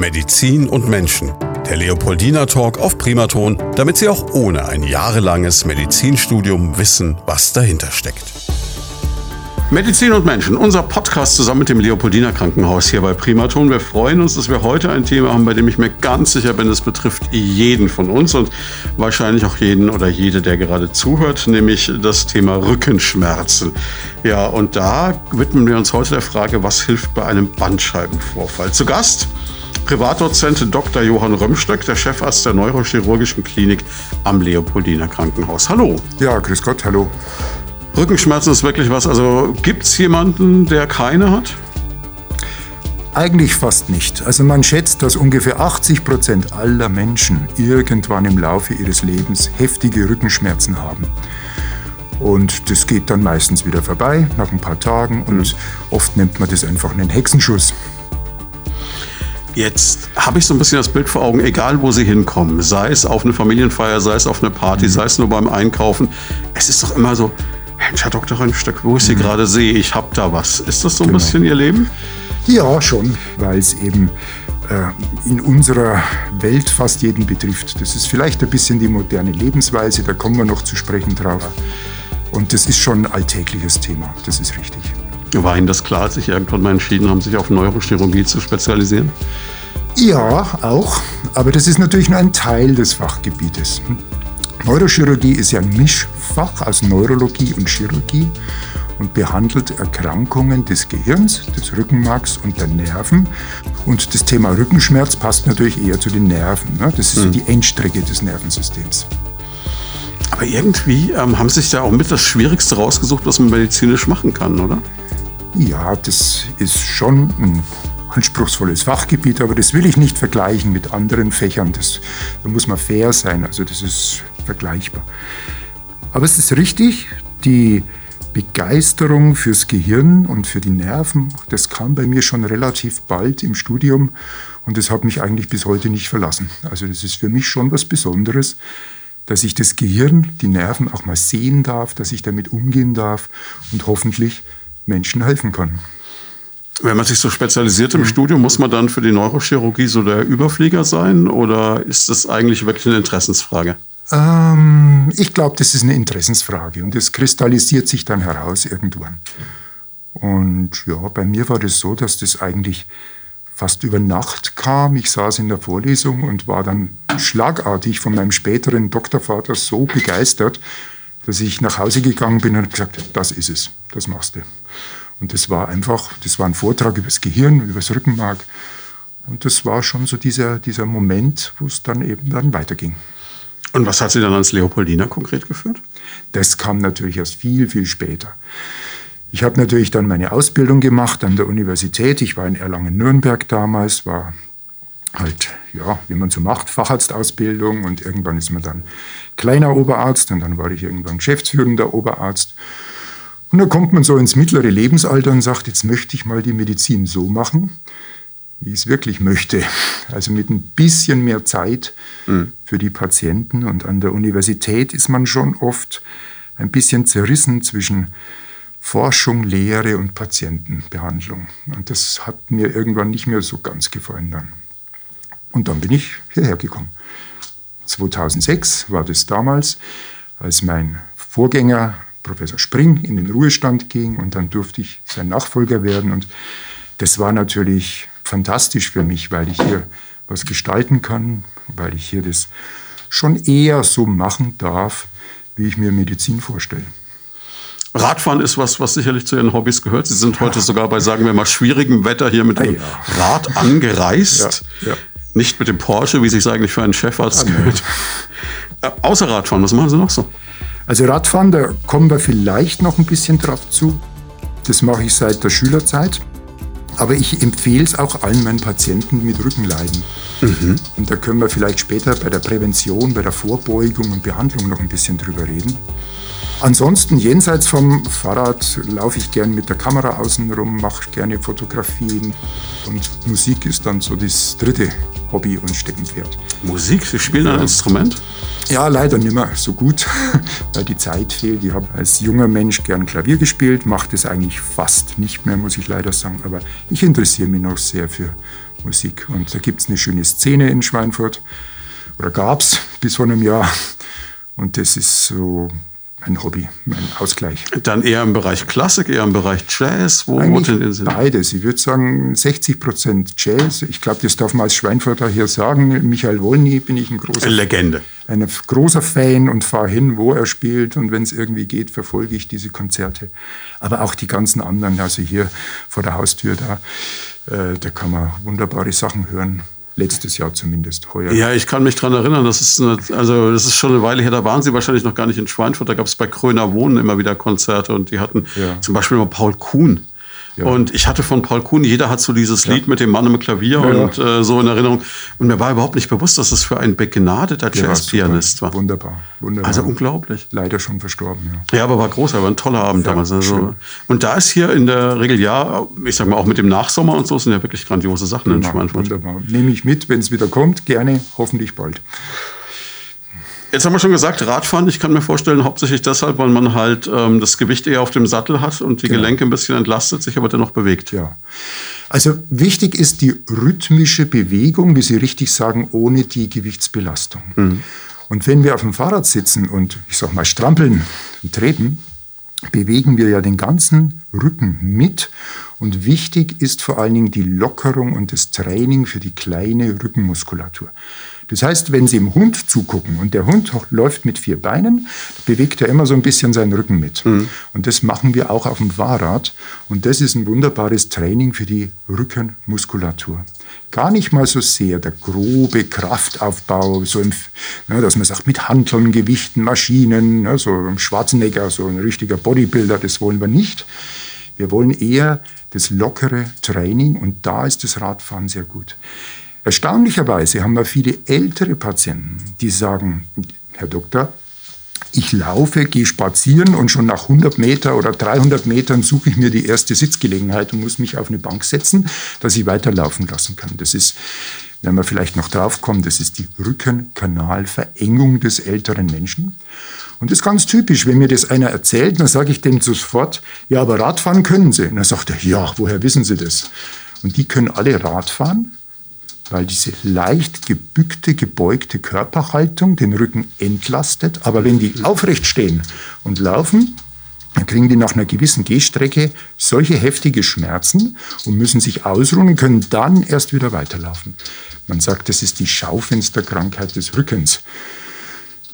Medizin und Menschen. Der Leopoldina Talk auf Primaton, damit Sie auch ohne ein jahrelanges Medizinstudium wissen, was dahinter steckt. Medizin und Menschen, unser Podcast zusammen mit dem Leopoldina Krankenhaus hier bei Primaton. Wir freuen uns, dass wir heute ein Thema haben, bei dem ich mir ganz sicher bin, es betrifft jeden von uns und wahrscheinlich auch jeden oder jede, der gerade zuhört, nämlich das Thema Rückenschmerzen. Ja, und da widmen wir uns heute der Frage, was hilft bei einem Bandscheibenvorfall. Zu Gast Privatdozent Dr. Johann Römstöck, der Chefarzt der Neurochirurgischen Klinik am Leopoldiner Krankenhaus. Hallo. Ja, grüß Gott, hallo. Rückenschmerzen ist wirklich was. Also gibt es jemanden, der keine hat? Eigentlich fast nicht. Also man schätzt, dass ungefähr 80 Prozent aller Menschen irgendwann im Laufe ihres Lebens heftige Rückenschmerzen haben. Und das geht dann meistens wieder vorbei nach ein paar Tagen und mhm. oft nennt man das einfach einen Hexenschuss. Jetzt habe ich so ein bisschen das Bild vor Augen, egal wo Sie hinkommen, sei es auf eine Familienfeier, sei es auf eine Party, mhm. sei es nur beim Einkaufen. Es ist doch immer so, Mensch, Herr Dr. Rönnstück, wo ich Sie mhm. gerade sehe, ich habe da was. Ist das so ein genau. bisschen Ihr Leben? Ja, schon, weil es eben äh, in unserer Welt fast jeden betrifft. Das ist vielleicht ein bisschen die moderne Lebensweise, da kommen wir noch zu sprechen drauf. Und das ist schon ein alltägliches Thema, das ist richtig. War Ihnen das klar, als Sie irgendwann mal entschieden haben, sich auf Neurochirurgie zu spezialisieren? Ja, auch. Aber das ist natürlich nur ein Teil des Fachgebietes. Neurochirurgie ist ja ein Mischfach aus Neurologie und Chirurgie und behandelt Erkrankungen des Gehirns, des Rückenmarks und der Nerven. Und das Thema Rückenschmerz passt natürlich eher zu den Nerven. Ne? Das ist so die Endstrecke des Nervensystems. Aber irgendwie ähm, haben Sie sich da auch mit das Schwierigste rausgesucht, was man medizinisch machen kann, oder? Ja, das ist schon ein anspruchsvolles Fachgebiet, aber das will ich nicht vergleichen mit anderen Fächern. Das, da muss man fair sein, also das ist vergleichbar. Aber es ist richtig, die Begeisterung fürs Gehirn und für die Nerven, das kam bei mir schon relativ bald im Studium und das hat mich eigentlich bis heute nicht verlassen. Also das ist für mich schon was Besonderes, dass ich das Gehirn, die Nerven auch mal sehen darf, dass ich damit umgehen darf und hoffentlich Menschen helfen kann. Wenn man sich so spezialisiert im. Studium, muss man dann für die Neurochirurgie so der Überflieger sein oder ist das eigentlich wirklich eine Interessensfrage? Ähm, ich glaube, das ist eine Interessensfrage und es kristallisiert sich dann heraus irgendwann. Und ja, bei mir war das so, dass das eigentlich fast über Nacht kam. Ich saß in der Vorlesung und war dann schlagartig von meinem späteren Doktorvater so begeistert, dass ich nach Hause gegangen bin und gesagt, das ist es, das machst du. Und das war einfach, das war ein Vortrag über das Gehirn, über das Rückenmark. Und das war schon so dieser, dieser Moment, wo es dann eben dann weiterging. Und was hat Sie dann ans Leopoldina konkret geführt? Das kam natürlich erst viel, viel später. Ich habe natürlich dann meine Ausbildung gemacht an der Universität. Ich war in Erlangen-Nürnberg damals, war halt, ja, wie man so macht, Facharztausbildung und irgendwann ist man dann kleiner Oberarzt und dann war ich irgendwann geschäftsführender Oberarzt. Und dann kommt man so ins mittlere Lebensalter und sagt, jetzt möchte ich mal die Medizin so machen, wie ich es wirklich möchte. Also mit ein bisschen mehr Zeit mhm. für die Patienten. Und an der Universität ist man schon oft ein bisschen zerrissen zwischen Forschung, Lehre und Patientenbehandlung. Und das hat mir irgendwann nicht mehr so ganz gefallen dann. Und dann bin ich hierher gekommen. 2006 war das damals, als mein Vorgänger Professor Spring in den Ruhestand ging und dann durfte ich sein Nachfolger werden. Und das war natürlich fantastisch für mich, weil ich hier was gestalten kann, weil ich hier das schon eher so machen darf, wie ich mir Medizin vorstelle. Radfahren ist was, was sicherlich zu Ihren Hobbys gehört. Sie sind heute sogar bei, sagen wir mal, schwierigem Wetter hier mit dem ja. Rad angereist. Ja. Nicht mit dem Porsche, wie sich eigentlich für einen Chefarzt ah, gehört. Äh, außer Radfahren, was machen Sie noch so? Also Radfahren, da kommen wir vielleicht noch ein bisschen drauf zu. Das mache ich seit der Schülerzeit. Aber ich empfehle es auch allen meinen Patienten mit Rückenleiden. Mhm. Und da können wir vielleicht später bei der Prävention, bei der Vorbeugung und Behandlung noch ein bisschen drüber reden. Ansonsten jenseits vom Fahrrad laufe ich gern mit der Kamera außen rum, mache gerne Fotografien und Musik ist dann so das dritte Hobby und Steckenpferd. Musik? Sie spielen ja. ein Instrument? Ja, leider nicht mehr so gut, weil die Zeit fehlt. Ich habe als junger Mensch gern Klavier gespielt, mache das eigentlich fast nicht mehr, muss ich leider sagen. Aber ich interessiere mich noch sehr für Musik. Und da gibt es eine schöne Szene in Schweinfurt, oder gab es bis vor einem Jahr. Und das ist so mein Hobby, mein Ausgleich. Dann eher im Bereich Klassik, eher im Bereich Jazz? Wo, Eigentlich beides. Ich würde sagen 60 Prozent Jazz. Ich glaube, das darf man als Schweinfurter hier sagen. Michael Wolny bin ich ein großer Legende. Ein großer Fan und fahre hin, wo er spielt. Und wenn es irgendwie geht, verfolge ich diese Konzerte. Aber auch die ganzen anderen, also hier vor der Haustür da, äh, da kann man wunderbare Sachen hören letztes Jahr zumindest, heuer. Ja, ich kann mich daran erinnern, das ist, eine, also, das ist schon eine Weile her, da waren sie wahrscheinlich noch gar nicht in Schweinfurt, da gab es bei Kröner Wohnen immer wieder Konzerte und die hatten ja. zum Beispiel mal Paul Kuhn ja. Und ich hatte von Paul Kuhn, jeder hat so dieses ja. Lied mit dem Mann im Klavier ja, und äh, so in Erinnerung. Und mir war überhaupt nicht bewusst, dass es für ein begnadeter Jazzpianist war. Wunderbar, wunderbar. Also unglaublich. Leider schon verstorben, ja. Ja, aber war groß, aber ein toller Abend damals. Also. Und da ist hier in der Regel ja, ich sag mal, auch mit dem Nachsommer und so sind ja wirklich grandiose Sachen Schweinfurt. Wunderbar. Nehme ich mit, wenn es wieder kommt, gerne, hoffentlich bald. Jetzt haben wir schon gesagt, Radfahren, ich kann mir vorstellen, hauptsächlich deshalb, weil man halt ähm, das Gewicht eher auf dem Sattel hat und die genau. Gelenke ein bisschen entlastet, sich aber dennoch bewegt. Ja. Also wichtig ist die rhythmische Bewegung, wie Sie richtig sagen, ohne die Gewichtsbelastung. Mhm. Und wenn wir auf dem Fahrrad sitzen und, ich sag mal, strampeln und treten, bewegen wir ja den ganzen Rücken mit. Und wichtig ist vor allen Dingen die Lockerung und das Training für die kleine Rückenmuskulatur. Das heißt, wenn Sie dem Hund zugucken und der Hund läuft mit vier Beinen, bewegt er immer so ein bisschen seinen Rücken mit. Mhm. Und das machen wir auch auf dem Fahrrad. Und das ist ein wunderbares Training für die Rückenmuskulatur. Gar nicht mal so sehr der grobe Kraftaufbau, so im, ne, dass man sagt, mit Handeln, Gewichten, Maschinen, ne, so ein Schwarzenegger, so ein richtiger Bodybuilder, das wollen wir nicht. Wir wollen eher das lockere Training und da ist das Radfahren sehr gut. Erstaunlicherweise haben wir viele ältere Patienten, die sagen, Herr Doktor, ich laufe, gehe spazieren und schon nach 100 Meter oder 300 Metern suche ich mir die erste Sitzgelegenheit und muss mich auf eine Bank setzen, dass ich weiterlaufen lassen kann. Das ist, wenn wir vielleicht noch drauf kommen, das ist die Rückenkanalverengung des älteren Menschen. Und das ist ganz typisch, wenn mir das einer erzählt, dann sage ich dem sofort, ja, aber Radfahren können Sie. Und dann sagt er, ja, woher wissen Sie das? Und die können alle Radfahren, weil diese leicht gebückte, gebeugte Körperhaltung den Rücken entlastet. Aber wenn die aufrecht stehen und laufen, dann kriegen die nach einer gewissen Gehstrecke solche heftige Schmerzen und müssen sich ausruhen und können dann erst wieder weiterlaufen. Man sagt, das ist die Schaufensterkrankheit des Rückens.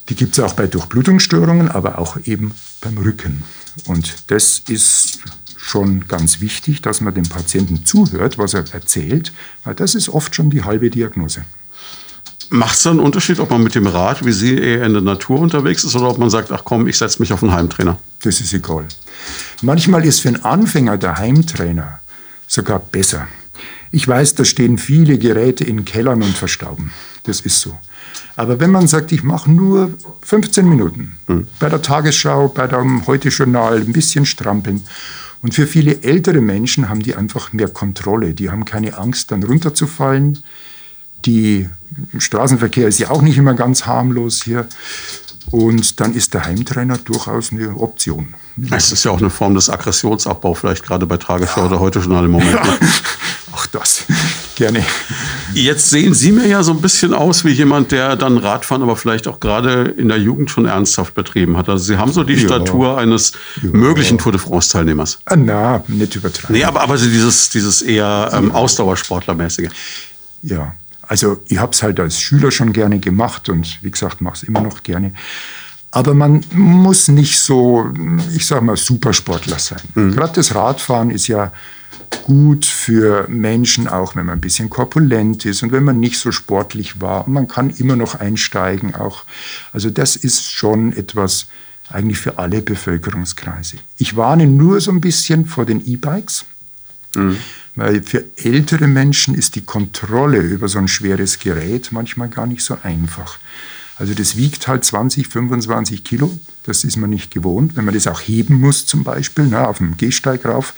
Die gibt es auch bei Durchblutungsstörungen, aber auch eben beim Rücken. Und das ist schon ganz wichtig, dass man dem Patienten zuhört, was er erzählt, weil das ist oft schon die halbe Diagnose. Macht es da einen Unterschied, ob man mit dem Rad wie Sie eher in der Natur unterwegs ist oder ob man sagt, ach komm, ich setze mich auf einen Heimtrainer? Das ist egal. Manchmal ist für einen Anfänger der Heimtrainer sogar besser. Ich weiß, da stehen viele Geräte in Kellern und verstauben. Das ist so. Aber wenn man sagt, ich mache nur 15 Minuten mhm. bei der Tagesschau, bei dem Heute-Journal, ein bisschen strampeln und für viele ältere Menschen haben die einfach mehr Kontrolle. Die haben keine Angst, dann runterzufallen. Die Straßenverkehr ist ja auch nicht immer ganz harmlos hier. Und dann ist der Heimtrainer durchaus eine Option. Es ist ja auch eine Form des Aggressionsabbaus, vielleicht gerade bei Tagesschau ja. oder heute Journal im Moment. Ja. Auch das. Gerne. Jetzt sehen Sie mir ja so ein bisschen aus wie jemand, der dann Radfahren aber vielleicht auch gerade in der Jugend schon ernsthaft betrieben hat. Also Sie haben so die ja. Statur eines ja. möglichen Tour de France-Teilnehmers. Ah, na, nicht übertreiben. Nee, aber, aber dieses, dieses eher ähm, Ausdauersportlermäßige. Ja, also ich habe es halt als Schüler schon gerne gemacht und wie gesagt, mache es immer noch gerne. Aber man muss nicht so, ich sage mal, Supersportler sein. Mhm. Gerade das Radfahren ist ja gut für Menschen, auch wenn man ein bisschen korpulent ist und wenn man nicht so sportlich war. man kann immer noch einsteigen auch. Also das ist schon etwas eigentlich für alle Bevölkerungskreise. Ich warne nur so ein bisschen vor den E-Bikes. Mhm. Weil für ältere Menschen ist die Kontrolle über so ein schweres Gerät manchmal gar nicht so einfach. Also das wiegt halt 20, 25 Kilo. Das ist man nicht gewohnt, wenn man das auch heben muss zum Beispiel, ne, auf dem Gehsteig rauf.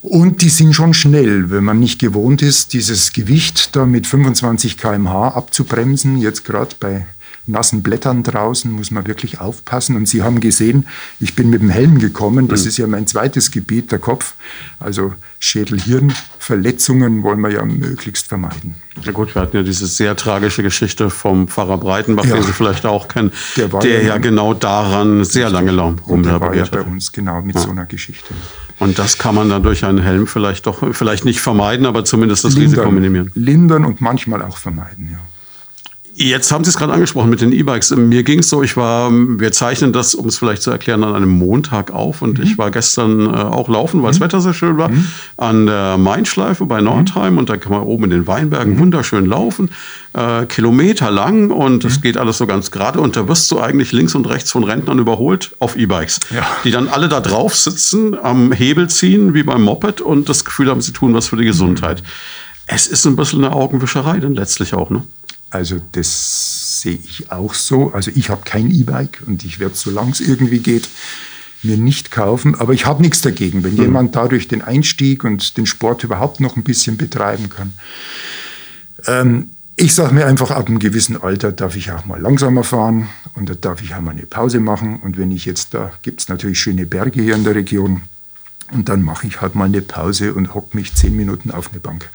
Und die sind schon schnell, wenn man nicht gewohnt ist, dieses Gewicht da mit 25 km/h abzubremsen, jetzt gerade bei nassen Blättern draußen, muss man wirklich aufpassen. Und Sie haben gesehen, ich bin mit dem Helm gekommen. Das mhm. ist ja mein zweites Gebiet, der Kopf. Also Schädel-Hirn-Verletzungen wollen wir ja möglichst vermeiden. Ja gut, wir hatten ja diese sehr tragische Geschichte vom Pfarrer Breitenbach, ja. den Sie vielleicht auch kennen, der, der ja, ja, genau daran sehr lange rumlaboriert hat. Der war ja bei uns genau mit ja. so einer Geschichte. Und das kann man dann durch einen Helm vielleicht doch, vielleicht nicht vermeiden, aber zumindest das lindern, Risiko minimieren. Lindern und manchmal auch vermeiden, ja. Jetzt haben Sie es gerade angesprochen mit den E-Bikes. Mir ging es so, ich war, wir zeichnen das, um es vielleicht zu erklären, an einem Montag auf und mhm. ich war gestern äh, auch laufen, weil das mhm. Wetter sehr schön war, mhm. an der Mainschleife bei Nordheim mhm. und da kann man oben in den Weinbergen mhm. wunderschön laufen, äh, Kilometer lang und es geht alles so ganz gerade und da wirst du eigentlich links und rechts von Rentnern überholt auf E-Bikes, ja. die dann alle da drauf sitzen, am Hebel ziehen wie beim Moped und das Gefühl haben, sie tun was für die Gesundheit. Es ist ein bisschen eine Augenwischerei dann letztlich auch, ne? Also das sehe ich auch so. Also ich habe kein E-Bike und ich werde, solange es irgendwie geht, mir nicht kaufen. Aber ich habe nichts dagegen, wenn mhm. jemand dadurch den Einstieg und den Sport überhaupt noch ein bisschen betreiben kann. Ähm, ich sage mir einfach, ab einem gewissen Alter darf ich auch mal langsamer fahren und da darf ich auch mal eine Pause machen. Und wenn ich jetzt, da gibt es natürlich schöne Berge hier in der Region, und dann mache ich halt mal eine Pause und hocke mich zehn Minuten auf eine Bank.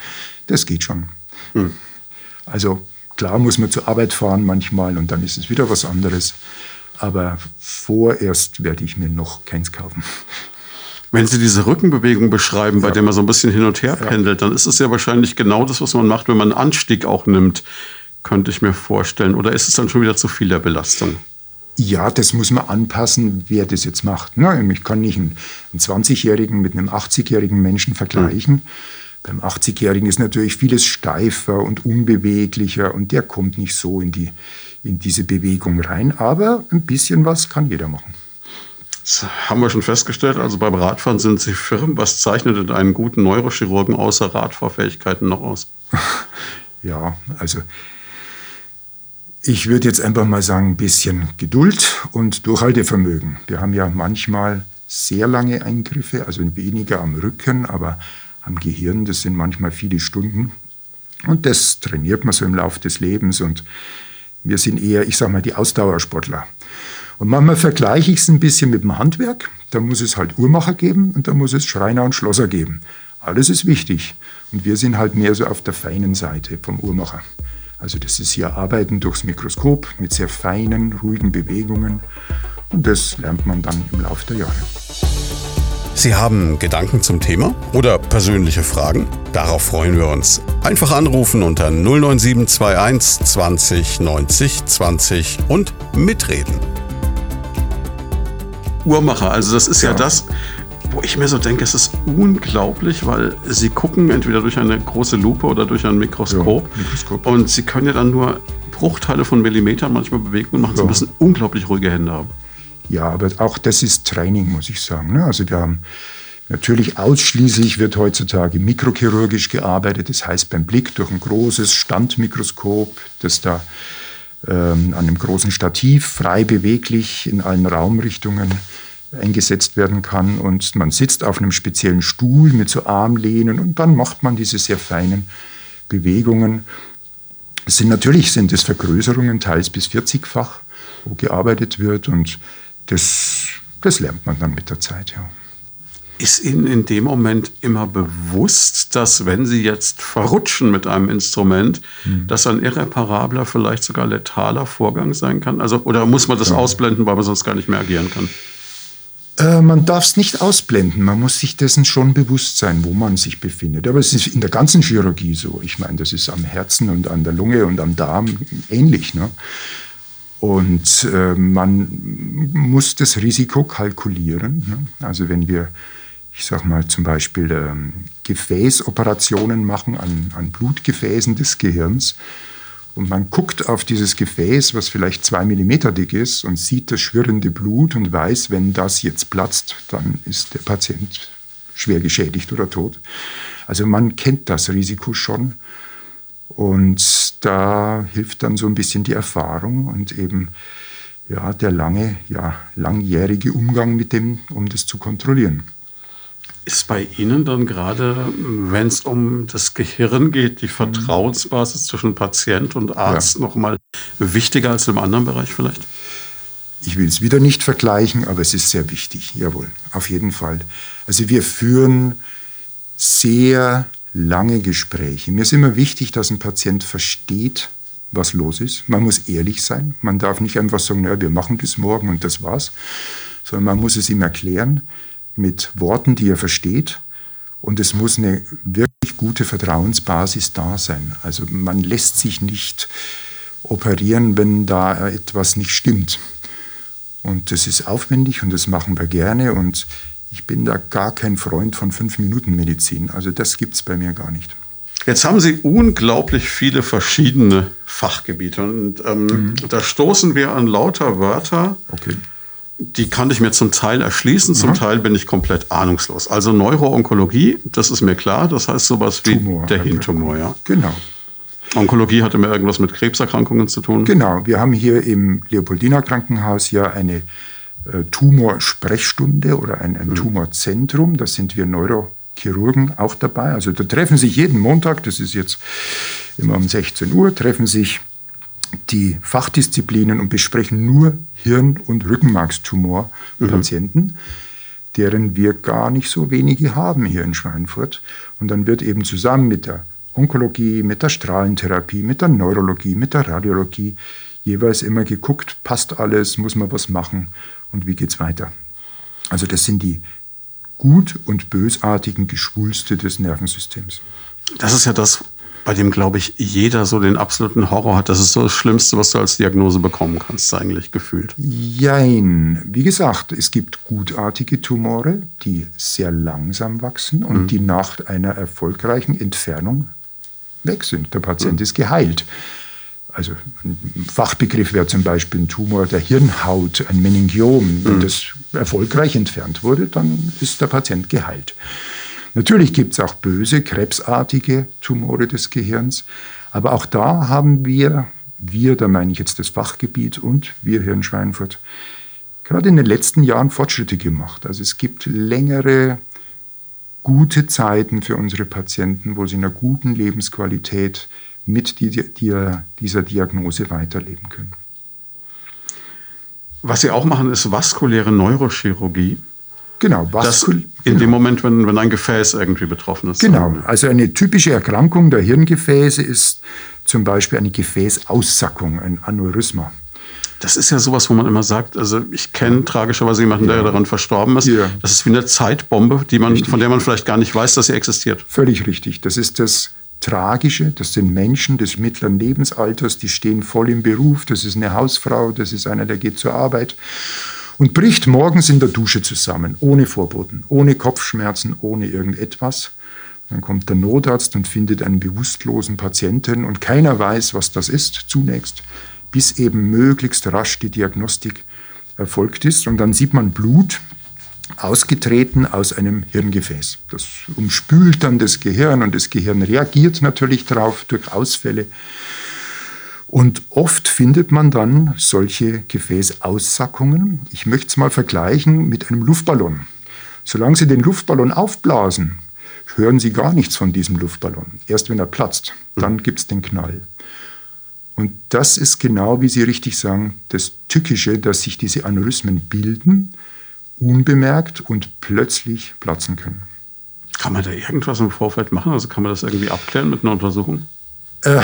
Das geht schon. Mhm. Also Klar muss man zur Arbeit fahren manchmal und dann ist es wieder was anderes. Aber vorerst werde ich mir noch keins kaufen. Wenn Sie diese Rückenbewegung beschreiben, bei ja. der man so ein bisschen hin und her pendelt, dann ist es ja wahrscheinlich genau das, was man macht, wenn man einen Anstieg auch nimmt, könnte ich mir vorstellen. Oder ist es dann schon wieder zu viel der Belastung? Ja, das muss man anpassen, wer das jetzt macht. Ne? Ich kann nicht einen 20-Jährigen mit einem 80-jährigen Menschen vergleichen. Mhm. Beim 80-Jährigen ist natürlich vieles steifer und unbeweglicher und der kommt nicht so in, die, in diese Bewegung rein. Aber ein bisschen was kann jeder machen. Das haben wir schon festgestellt. Also beim Radfahren sind Sie firm. Was zeichnet denn einen guten Neurochirurgen außer Radfahrfähigkeiten noch aus? ja, also ich würde jetzt einfach mal sagen, ein bisschen Geduld und Durchhaltevermögen. Wir haben ja manchmal sehr lange Eingriffe, also weniger am Rücken, aber am Gehirn. Das sind manchmal viele Stunden. Und das trainiert man so im Laufe des Lebens. Und wir sind eher, ich sage mal, die Ausdauersportler. Und manchmal vergleiche ich es ein bisschen mit dem Handwerk. Da muss es halt Uhrmacher geben und da muss es Schreiner und Schlosser geben. Alles ist wichtig. Und wir sind halt mehr so auf der feinen Seite vom Uhrmacher. Also das ist hier Arbeiten durchs Mikroskop mit sehr feinen, ruhigen Bewegungen. Und das lernt man dann im Laufe der Jahre. Sie haben Gedanken zum Thema oder persönliche Fragen? Darauf freuen wir uns. Einfach anrufen unter 09721 20 90 20 und mitreden. Uhrmacher, also das ist ja, ja das, wo ich mir so denke, es ist unglaublich, weil sie gucken entweder durch eine große Lupe oder durch ein Mikroskop, ja, Mikroskop. und sie können ja dann nur Bruchteile von Millimetern manchmal bewegen und machen. Ja. Sie müssen unglaublich ruhige Hände haben. Ja, aber auch das ist Training, muss ich sagen. Ne? Also wir haben natürlich ausschließlich wird heutzutage mikrochirurgisch gearbeitet. Das heißt beim Blick durch ein großes Standmikroskop, das da ähm, an einem großen Stativ frei beweglich in allen Raumrichtungen eingesetzt werden kann. Und man sitzt auf einem speziellen Stuhl mit so Armlehnen und dann macht man diese sehr feinen Bewegungen. Es sind natürlich sind es Vergrößerungen, teils bis 40-fach, wo gearbeitet wird und das, das lernt man dann mit der Zeit, ja. Ist Ihnen in dem Moment immer bewusst, dass wenn Sie jetzt verrutschen mit einem Instrument, hm. das ein irreparabler, vielleicht sogar letaler Vorgang sein kann? Also, oder muss man das ja. ausblenden, weil man sonst gar nicht mehr agieren kann? Äh, man darf es nicht ausblenden. Man muss sich dessen schon bewusst sein, wo man sich befindet. Aber es ist in der ganzen Chirurgie so. Ich meine, das ist am Herzen und an der Lunge und am Darm ähnlich. Ne? Und äh, man muss das Risiko kalkulieren. Ne? Also wenn wir, ich sage mal zum Beispiel ähm, Gefäßoperationen machen an, an Blutgefäßen des Gehirns und man guckt auf dieses Gefäß, was vielleicht zwei Millimeter dick ist und sieht das schwirrende Blut und weiß, wenn das jetzt platzt, dann ist der Patient schwer geschädigt oder tot. Also man kennt das Risiko schon und da hilft dann so ein bisschen die Erfahrung und eben ja, der lange, ja, langjährige Umgang mit dem, um das zu kontrollieren. Ist bei Ihnen dann gerade, wenn es um das Gehirn geht, die Vertrauensbasis zwischen Patient und Arzt ja. noch mal wichtiger als im anderen Bereich vielleicht? Ich will es wieder nicht vergleichen, aber es ist sehr wichtig, jawohl, auf jeden Fall. Also wir führen sehr lange Gespräche. Mir ist immer wichtig, dass ein Patient versteht, was los ist. Man muss ehrlich sein. Man darf nicht einfach sagen, naja, wir machen das morgen und das war's, sondern man muss es ihm erklären mit Worten, die er versteht. Und es muss eine wirklich gute Vertrauensbasis da sein. Also man lässt sich nicht operieren, wenn da etwas nicht stimmt. Und das ist aufwendig und das machen wir gerne. Und ich bin da gar kein Freund von Fünf-Minuten-Medizin. Also das gibt es bei mir gar nicht. Jetzt haben Sie unglaublich viele verschiedene Fachgebiete und ähm, mhm. da stoßen wir an lauter Wörter. Okay. Die kann ich mir zum Teil erschließen, zum mhm. Teil bin ich komplett ahnungslos. Also Neuroonkologie, das ist mir klar, das heißt sowas wie Tumor, der Hirntumor, ja. Genau. Onkologie hatte mir irgendwas mit Krebserkrankungen zu tun? Genau, wir haben hier im Leopoldiner Krankenhaus ja eine Tumorsprechstunde oder ein, ein mhm. Tumorzentrum. Da sind wir Neurochirurgen auch dabei. Also da treffen sich jeden Montag, das ist jetzt immer um 16 Uhr, treffen sich die Fachdisziplinen und besprechen nur Hirn- und Rückenmarkstumorpatienten, mhm. deren wir gar nicht so wenige haben hier in Schweinfurt. Und dann wird eben zusammen mit der Onkologie, mit der Strahlentherapie, mit der Neurologie, mit der Radiologie jeweils immer geguckt, passt alles, muss man was machen und wie geht's weiter. Also das sind die gut und bösartigen Geschwulste des Nervensystems. Das ist ja das, bei dem, glaube ich, jeder so den absoluten Horror hat. Das ist so das Schlimmste, was du als Diagnose bekommen kannst, eigentlich gefühlt. Jein. Wie gesagt, es gibt gutartige Tumore, die sehr langsam wachsen und mhm. die nach einer erfolgreichen Entfernung weg sind. Der Patient mhm. ist geheilt. Also ein Fachbegriff wäre zum Beispiel ein Tumor der Hirnhaut, ein Meningiom. Wenn mhm. das erfolgreich entfernt wurde, dann ist der Patient geheilt. Natürlich gibt es auch böse, krebsartige Tumore des Gehirns, aber auch da haben wir, wir, da meine ich jetzt das Fachgebiet und wir hier in Schweinfurt, gerade in den letzten Jahren Fortschritte gemacht. Also es gibt längere gute Zeiten für unsere Patienten, wo sie in einer guten Lebensqualität mit die, die, dieser Diagnose weiterleben können. Was Sie auch machen, ist vaskuläre Neurochirurgie. Genau, Vaskul das in genau. dem Moment, wenn, wenn ein Gefäß irgendwie betroffen ist. Genau, also eine typische Erkrankung der Hirngefäße ist zum Beispiel eine Gefäßaussackung, ein Aneurysma. Das ist ja sowas, wo man immer sagt, also ich kenne tragischerweise jemanden, ja. der daran verstorben ist. Ja. Das ist wie eine Zeitbombe, die man, von der man vielleicht gar nicht weiß, dass sie existiert. Völlig richtig. Das ist das Tragische. Das sind Menschen des mittleren Lebensalters, die stehen voll im Beruf. Das ist eine Hausfrau, das ist einer, der geht zur Arbeit und bricht morgens in der Dusche zusammen, ohne Vorboten, ohne Kopfschmerzen, ohne irgendetwas. Dann kommt der Notarzt und findet einen bewusstlosen Patienten und keiner weiß, was das ist zunächst bis eben möglichst rasch die Diagnostik erfolgt ist. Und dann sieht man Blut ausgetreten aus einem Hirngefäß. Das umspült dann das Gehirn und das Gehirn reagiert natürlich darauf durch Ausfälle. Und oft findet man dann solche Gefäßaussackungen. Ich möchte es mal vergleichen mit einem Luftballon. Solange Sie den Luftballon aufblasen, hören Sie gar nichts von diesem Luftballon. Erst wenn er platzt, dann gibt es den Knall. Und das ist genau, wie Sie richtig sagen, das Tückische, dass sich diese Aneurysmen bilden, unbemerkt und plötzlich platzen können. Kann man da irgendwas im Vorfeld machen? Also kann man das irgendwie abklären mit einer Untersuchung? Äh,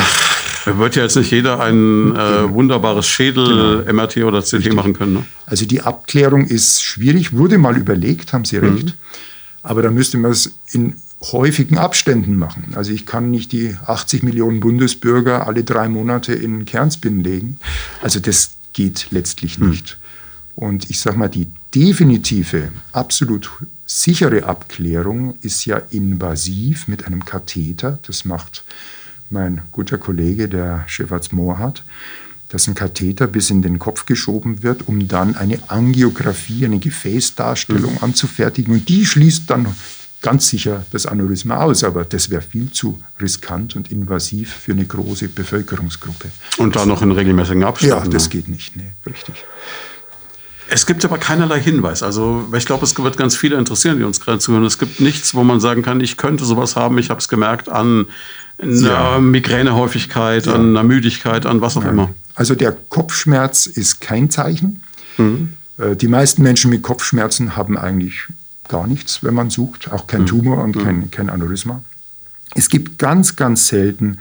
da wird ja jetzt nicht jeder ein äh, wunderbares Schädel, genau. MRT oder CT Richtig. machen können. Ne? Also die Abklärung ist schwierig, wurde mal überlegt, haben Sie recht. Mhm. Aber da müsste man es in häufigen Abständen machen. Also ich kann nicht die 80 Millionen Bundesbürger alle drei Monate in Kernspin legen. Also das geht letztlich hm. nicht. Mhm. Und ich sage mal, die definitive, absolut sichere Abklärung ist ja invasiv mit einem Katheter. Das macht mein guter Kollege, der Chefarzt Mohrhardt, dass ein Katheter bis in den Kopf geschoben wird, um dann eine Angiografie, eine Gefäßdarstellung mhm. anzufertigen. Und die schließt dann ganz sicher das Aneurysma aus, aber das wäre viel zu riskant und invasiv für eine große Bevölkerungsgruppe. Und da noch in regelmäßigen Abständen? Ja, das geht nicht, nee, richtig. Es gibt aber keinerlei Hinweis. Also ich glaube, es wird ganz viele interessieren, die uns gerade zuhören. Es gibt nichts, wo man sagen kann, ich könnte sowas haben. Ich habe es gemerkt an einer ja. Migränehäufigkeit, ja. an einer Müdigkeit, an was auch ja. immer. Also der Kopfschmerz ist kein Zeichen. Mhm. Äh, die meisten Menschen mit Kopfschmerzen haben eigentlich gar nichts, wenn man sucht, auch kein mhm. Tumor und mhm. kein, kein Aneurysma. Es gibt ganz, ganz selten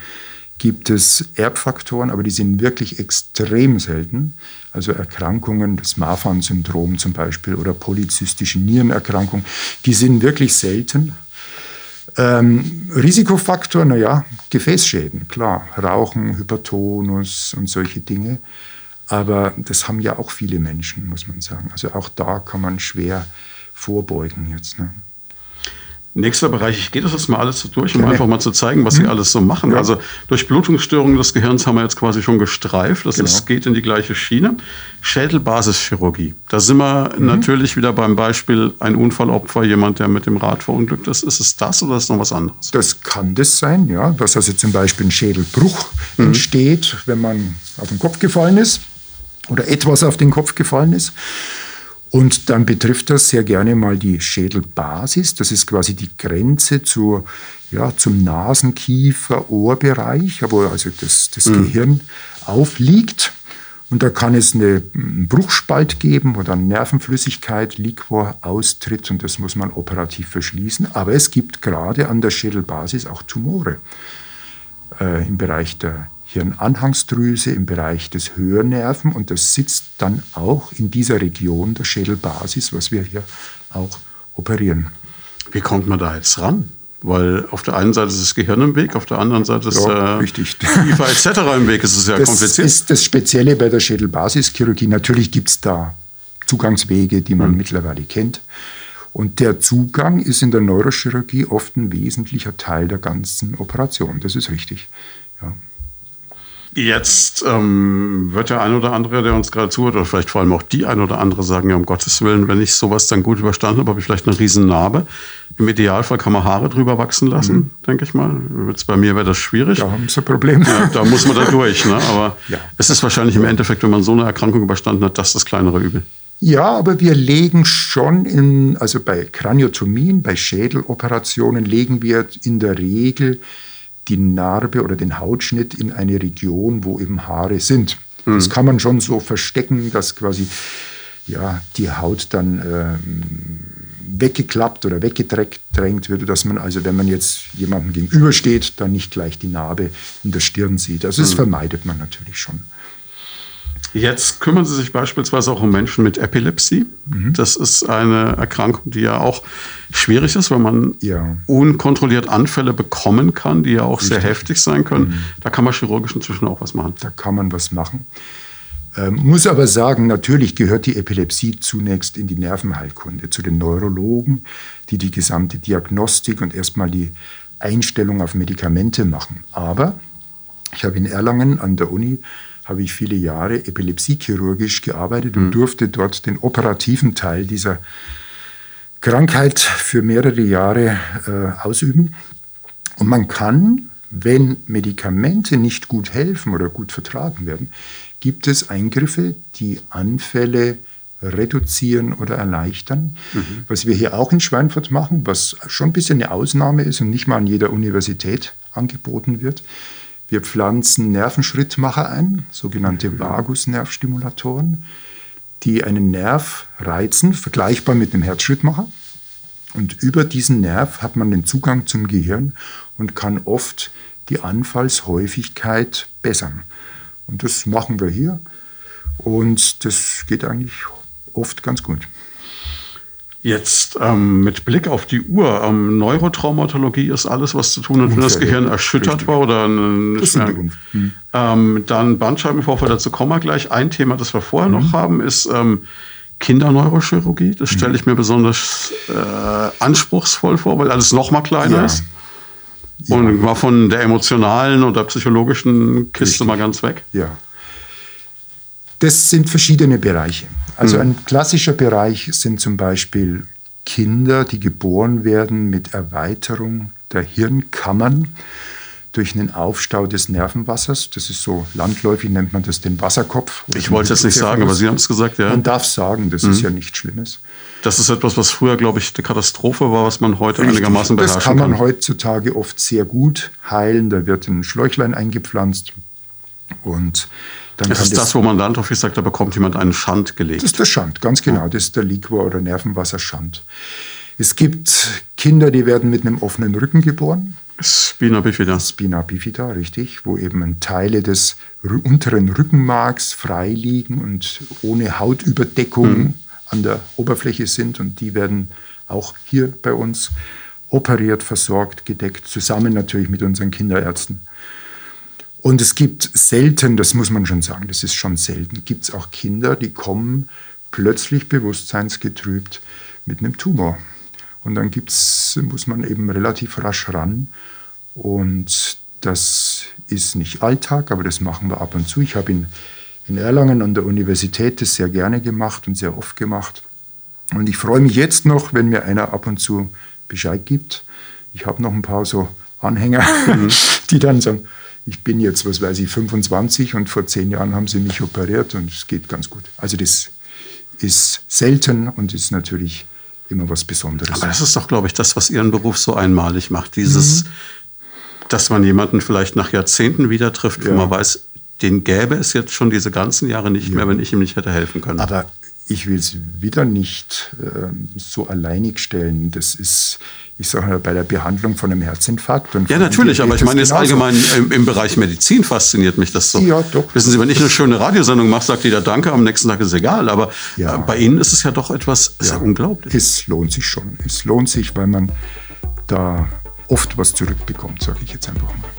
gibt es Erbfaktoren, aber die sind wirklich extrem selten. Also Erkrankungen, das Marfan-Syndrom zum Beispiel oder polyzystische Nierenerkrankungen, die sind wirklich selten. Ähm, Risikofaktor, naja, Gefäßschäden, klar, Rauchen, Hypertonus und solche Dinge. Aber das haben ja auch viele Menschen, muss man sagen. Also auch da kann man schwer vorbeugen jetzt. Ne? Nächster Bereich, ich gehe das jetzt mal alles so durch, um einfach mal zu zeigen, was hm. sie alles so machen. Ja. Also Durchblutungsstörungen des Gehirns haben wir jetzt quasi schon gestreift. Das genau. ist, geht in die gleiche Schiene. Schädelbasischirurgie. Da sind wir mhm. natürlich wieder beim Beispiel ein Unfallopfer, jemand, der mit dem Rad verunglückt ist. Ist es das oder ist es noch was anderes? Das kann das sein, ja. Dass also zum Beispiel ein Schädelbruch mhm. entsteht, wenn man auf den Kopf gefallen ist oder etwas auf den Kopf gefallen ist. Und dann betrifft das sehr gerne mal die Schädelbasis. Das ist quasi die Grenze zur, ja, zum Nasenkiefer-Ohrbereich, wo also das, das mhm. Gehirn aufliegt. Und da kann es eine, einen Bruchspalt geben, wo dann Nervenflüssigkeit, Liquor austritt und das muss man operativ verschließen. Aber es gibt gerade an der Schädelbasis auch Tumore äh, im Bereich der Hirnanhangsdrüse im Bereich des Hörnerven und das sitzt dann auch in dieser Region der Schädelbasis, was wir hier auch operieren. Wie kommt man da jetzt ran? Weil auf der einen Seite ist das Gehirn im Weg, auf der anderen Seite ist ja, äh, richtig. Kiefer etc. im Weg. Es ist ja das kompliziert. Das ist das Spezielle bei der Schädelbasischirurgie. Natürlich gibt es da Zugangswege, die man mhm. mittlerweile kennt. Und der Zugang ist in der Neurochirurgie oft ein wesentlicher Teil der ganzen Operation. Das ist richtig. Ja. Jetzt ähm, wird der ein oder andere, der uns gerade zuhört, oder vielleicht vor allem auch die ein oder andere sagen, ja, um Gottes Willen, wenn ich sowas dann gut überstanden habe, habe ich vielleicht eine Riesennarbe. Im Idealfall kann man Haare drüber wachsen lassen, mhm. denke ich mal. Jetzt bei mir wäre das schwierig. Da haben Sie ein Problem. Ja, da muss man da durch. Ne? Aber ja. es ist wahrscheinlich im Endeffekt, wenn man so eine Erkrankung überstanden hat, das das kleinere Übel. Ja, aber wir legen schon in, also bei Kraniotomien, bei Schädeloperationen legen wir in der Regel die Narbe oder den Hautschnitt in eine Region, wo eben Haare sind. Mhm. Das kann man schon so verstecken, dass quasi ja, die Haut dann äh, weggeklappt oder weggedrängt wird, dass man also, wenn man jetzt jemandem gegenübersteht, dann nicht gleich die Narbe in der Stirn sieht. Also das mhm. vermeidet man natürlich schon. Jetzt kümmern Sie sich beispielsweise auch um Menschen mit Epilepsie. Mhm. Das ist eine Erkrankung, die ja auch schwierig ist, weil man ja. unkontrolliert Anfälle bekommen kann, die ja auch Richtig. sehr heftig sein können. Mhm. Da kann man chirurgisch inzwischen auch was machen. Da kann man was machen. Ähm, muss aber sagen, natürlich gehört die Epilepsie zunächst in die Nervenheilkunde, zu den Neurologen, die die gesamte Diagnostik und erstmal die Einstellung auf Medikamente machen. Aber ich habe in Erlangen an der Uni habe ich viele Jahre epilepsiechirurgisch gearbeitet und mhm. durfte dort den operativen Teil dieser Krankheit für mehrere Jahre äh, ausüben. Und man kann, wenn Medikamente nicht gut helfen oder gut vertragen werden, gibt es Eingriffe, die Anfälle reduzieren oder erleichtern. Mhm. Was wir hier auch in Schweinfurt machen, was schon ein bisschen eine Ausnahme ist und nicht mal an jeder Universität angeboten wird, wir pflanzen Nervenschrittmacher ein, sogenannte Vagusnervstimulatoren, die einen Nerv reizen, vergleichbar mit dem Herzschrittmacher. Und über diesen Nerv hat man den Zugang zum Gehirn und kann oft die Anfallshäufigkeit bessern. Und das machen wir hier. Und das geht eigentlich oft ganz gut. Jetzt ähm, mit Blick auf die Uhr, ähm, Neurotraumatologie ist alles, was zu tun hat, wenn das Gehirn erschüttert Richtig. war oder nicht mehr. Mhm. Ähm, dann Bandscheibenvorfall, dazu kommen wir gleich. Ein Thema, das wir vorher mhm. noch haben, ist ähm, Kinderneurochirurgie. Das stelle ich mir besonders äh, anspruchsvoll vor, weil alles noch mal kleiner ja. ist. Ja. Und war von der emotionalen oder psychologischen Kiste Richtig. mal ganz weg. Ja. Das sind verschiedene Bereiche. Also mhm. ein klassischer Bereich sind zum Beispiel Kinder, die geboren werden mit Erweiterung der Hirnkammern. durch einen Aufstau des Nervenwassers. Das ist so landläufig, nennt man das den Wasserkopf. Ich wollte es nicht sagen, aber Sie haben es gesagt, ja. Man darf sagen, das mhm. ist ja nichts Schlimmes. Das ist etwas, was früher, glaube ich, eine Katastrophe war, was man heute Richtig. einigermaßen beherrschen kann. Das kann man heutzutage oft sehr gut heilen. Da wird ein Schläuchlein eingepflanzt und dann das ist das, das, wo man landläufig sagt, da bekommt jemand einen Schand gelegt. Das ist der Schand, ganz genau. Das ist der Liquor- oder Nervenwasserschand. Es gibt Kinder, die werden mit einem offenen Rücken geboren. Spina bifida. Spina bifida, richtig, wo eben Teile des unteren Rückenmarks frei liegen und ohne Hautüberdeckung mhm. an der Oberfläche sind. Und die werden auch hier bei uns operiert, versorgt, gedeckt, zusammen natürlich mit unseren Kinderärzten. Und es gibt selten, das muss man schon sagen, das ist schon selten, gibt es auch Kinder, die kommen plötzlich bewusstseinsgetrübt mit einem Tumor. Und dann gibt's, muss man eben relativ rasch ran. Und das ist nicht Alltag, aber das machen wir ab und zu. Ich habe in, in Erlangen an der Universität das sehr gerne gemacht und sehr oft gemacht. Und ich freue mich jetzt noch, wenn mir einer ab und zu Bescheid gibt. Ich habe noch ein paar so Anhänger, mhm. die dann sagen, ich bin jetzt, was weiß ich, 25 und vor zehn Jahren haben sie mich operiert und es geht ganz gut. Also das ist selten und ist natürlich immer was Besonderes. Aber das ist doch, glaube ich, das, was Ihren Beruf so einmalig macht. Dieses, mhm. dass man jemanden vielleicht nach Jahrzehnten wieder trifft, ja. wo man weiß, den gäbe es jetzt schon diese ganzen Jahre nicht ja. mehr, wenn ich ihm nicht hätte helfen können. Aber ich will es wieder nicht äh, so alleinig stellen. Das ist, ich sage mal, bei der Behandlung von einem Herzinfarkt. Und ja, natürlich, aber ich meine jetzt allgemein im, im, Bereich Medizin fasziniert mich das so. Ja, doch. Wissen Sie, wenn ich eine schöne Radiosendung mache, sagt jeder Danke, am nächsten Tag ist es egal. Aber ja. Äh, bei Ihnen ist es ja doch etwas ja, ja unglaublich. Es lohnt sich schon. Es lohnt sich, weil man da oft was zurückbekommt, sage ich jetzt einfach mal.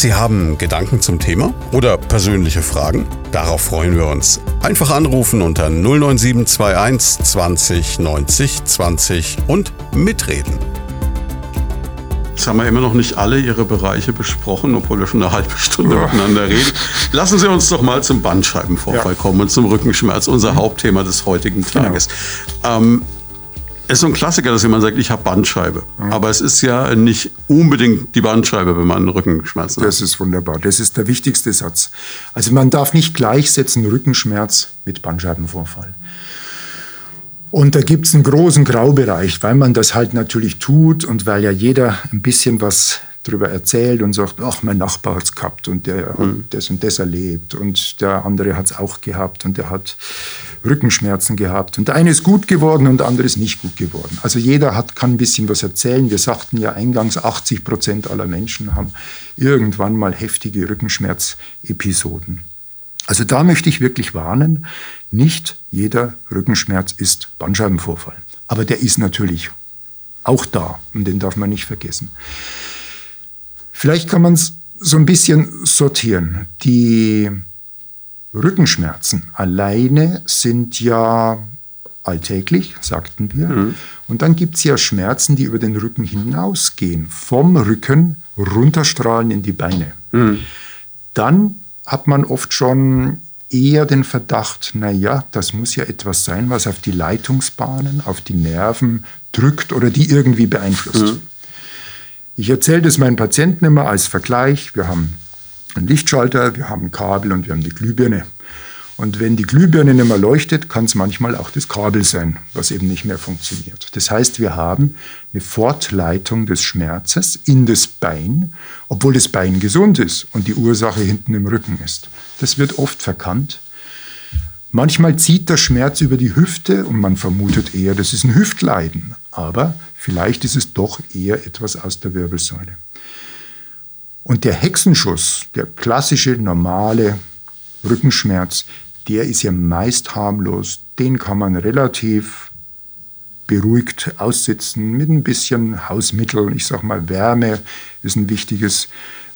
Sie haben Gedanken zum Thema oder persönliche Fragen? Darauf freuen wir uns. Einfach anrufen unter 09721 20 90 20 und mitreden. Jetzt haben wir immer noch nicht alle Ihre Bereiche besprochen, obwohl wir schon eine halbe Stunde ja. miteinander reden. Lassen Sie uns doch mal zum Bandscheibenvorfall ja. kommen und zum Rückenschmerz, unser Hauptthema des heutigen genau. Tages. Genau. Ähm, es ist so ein Klassiker, dass jemand sagt, ich habe Bandscheibe. Mhm. Aber es ist ja nicht unbedingt die Bandscheibe, wenn man Rückenschmerzen hat. Das ist wunderbar. Das ist der wichtigste Satz. Also man darf nicht gleichsetzen Rückenschmerz mit Bandscheibenvorfall. Und da gibt es einen großen Graubereich, weil man das halt natürlich tut und weil ja jeder ein bisschen was darüber erzählt und sagt, ach, mein Nachbar hat es gehabt und der mhm. hat das und das erlebt und der andere hat es auch gehabt und der hat Rückenschmerzen gehabt. Und der eine ist gut geworden und der andere ist nicht gut geworden. Also jeder hat, kann ein bisschen was erzählen. Wir sagten ja eingangs, 80 Prozent aller Menschen haben irgendwann mal heftige Rückenschmerzepisoden. Also da möchte ich wirklich warnen, nicht jeder Rückenschmerz ist Bandscheibenvorfall. Aber der ist natürlich auch da und den darf man nicht vergessen. Vielleicht kann man es so ein bisschen sortieren. Die Rückenschmerzen alleine sind ja alltäglich, sagten wir. Mhm. Und dann gibt es ja Schmerzen, die über den Rücken hinausgehen, vom Rücken runterstrahlen in die Beine. Mhm. Dann hat man oft schon eher den Verdacht, naja, das muss ja etwas sein, was auf die Leitungsbahnen, auf die Nerven drückt oder die irgendwie beeinflusst. Mhm. Ich erzähle das meinen Patienten immer als Vergleich. Wir haben einen Lichtschalter, wir haben ein Kabel und wir haben die Glühbirne. Und wenn die Glühbirne nicht mehr leuchtet, kann es manchmal auch das Kabel sein, was eben nicht mehr funktioniert. Das heißt, wir haben eine Fortleitung des Schmerzes in das Bein, obwohl das Bein gesund ist und die Ursache hinten im Rücken ist. Das wird oft verkannt. Manchmal zieht der Schmerz über die Hüfte und man vermutet eher, das ist ein Hüftleiden. Aber vielleicht ist es doch eher etwas aus der Wirbelsäule. Und der Hexenschuss, der klassische, normale Rückenschmerz, der ist ja meist harmlos. Den kann man relativ beruhigt aussitzen mit ein bisschen Hausmittel. Ich sage mal, Wärme ist ein wichtiges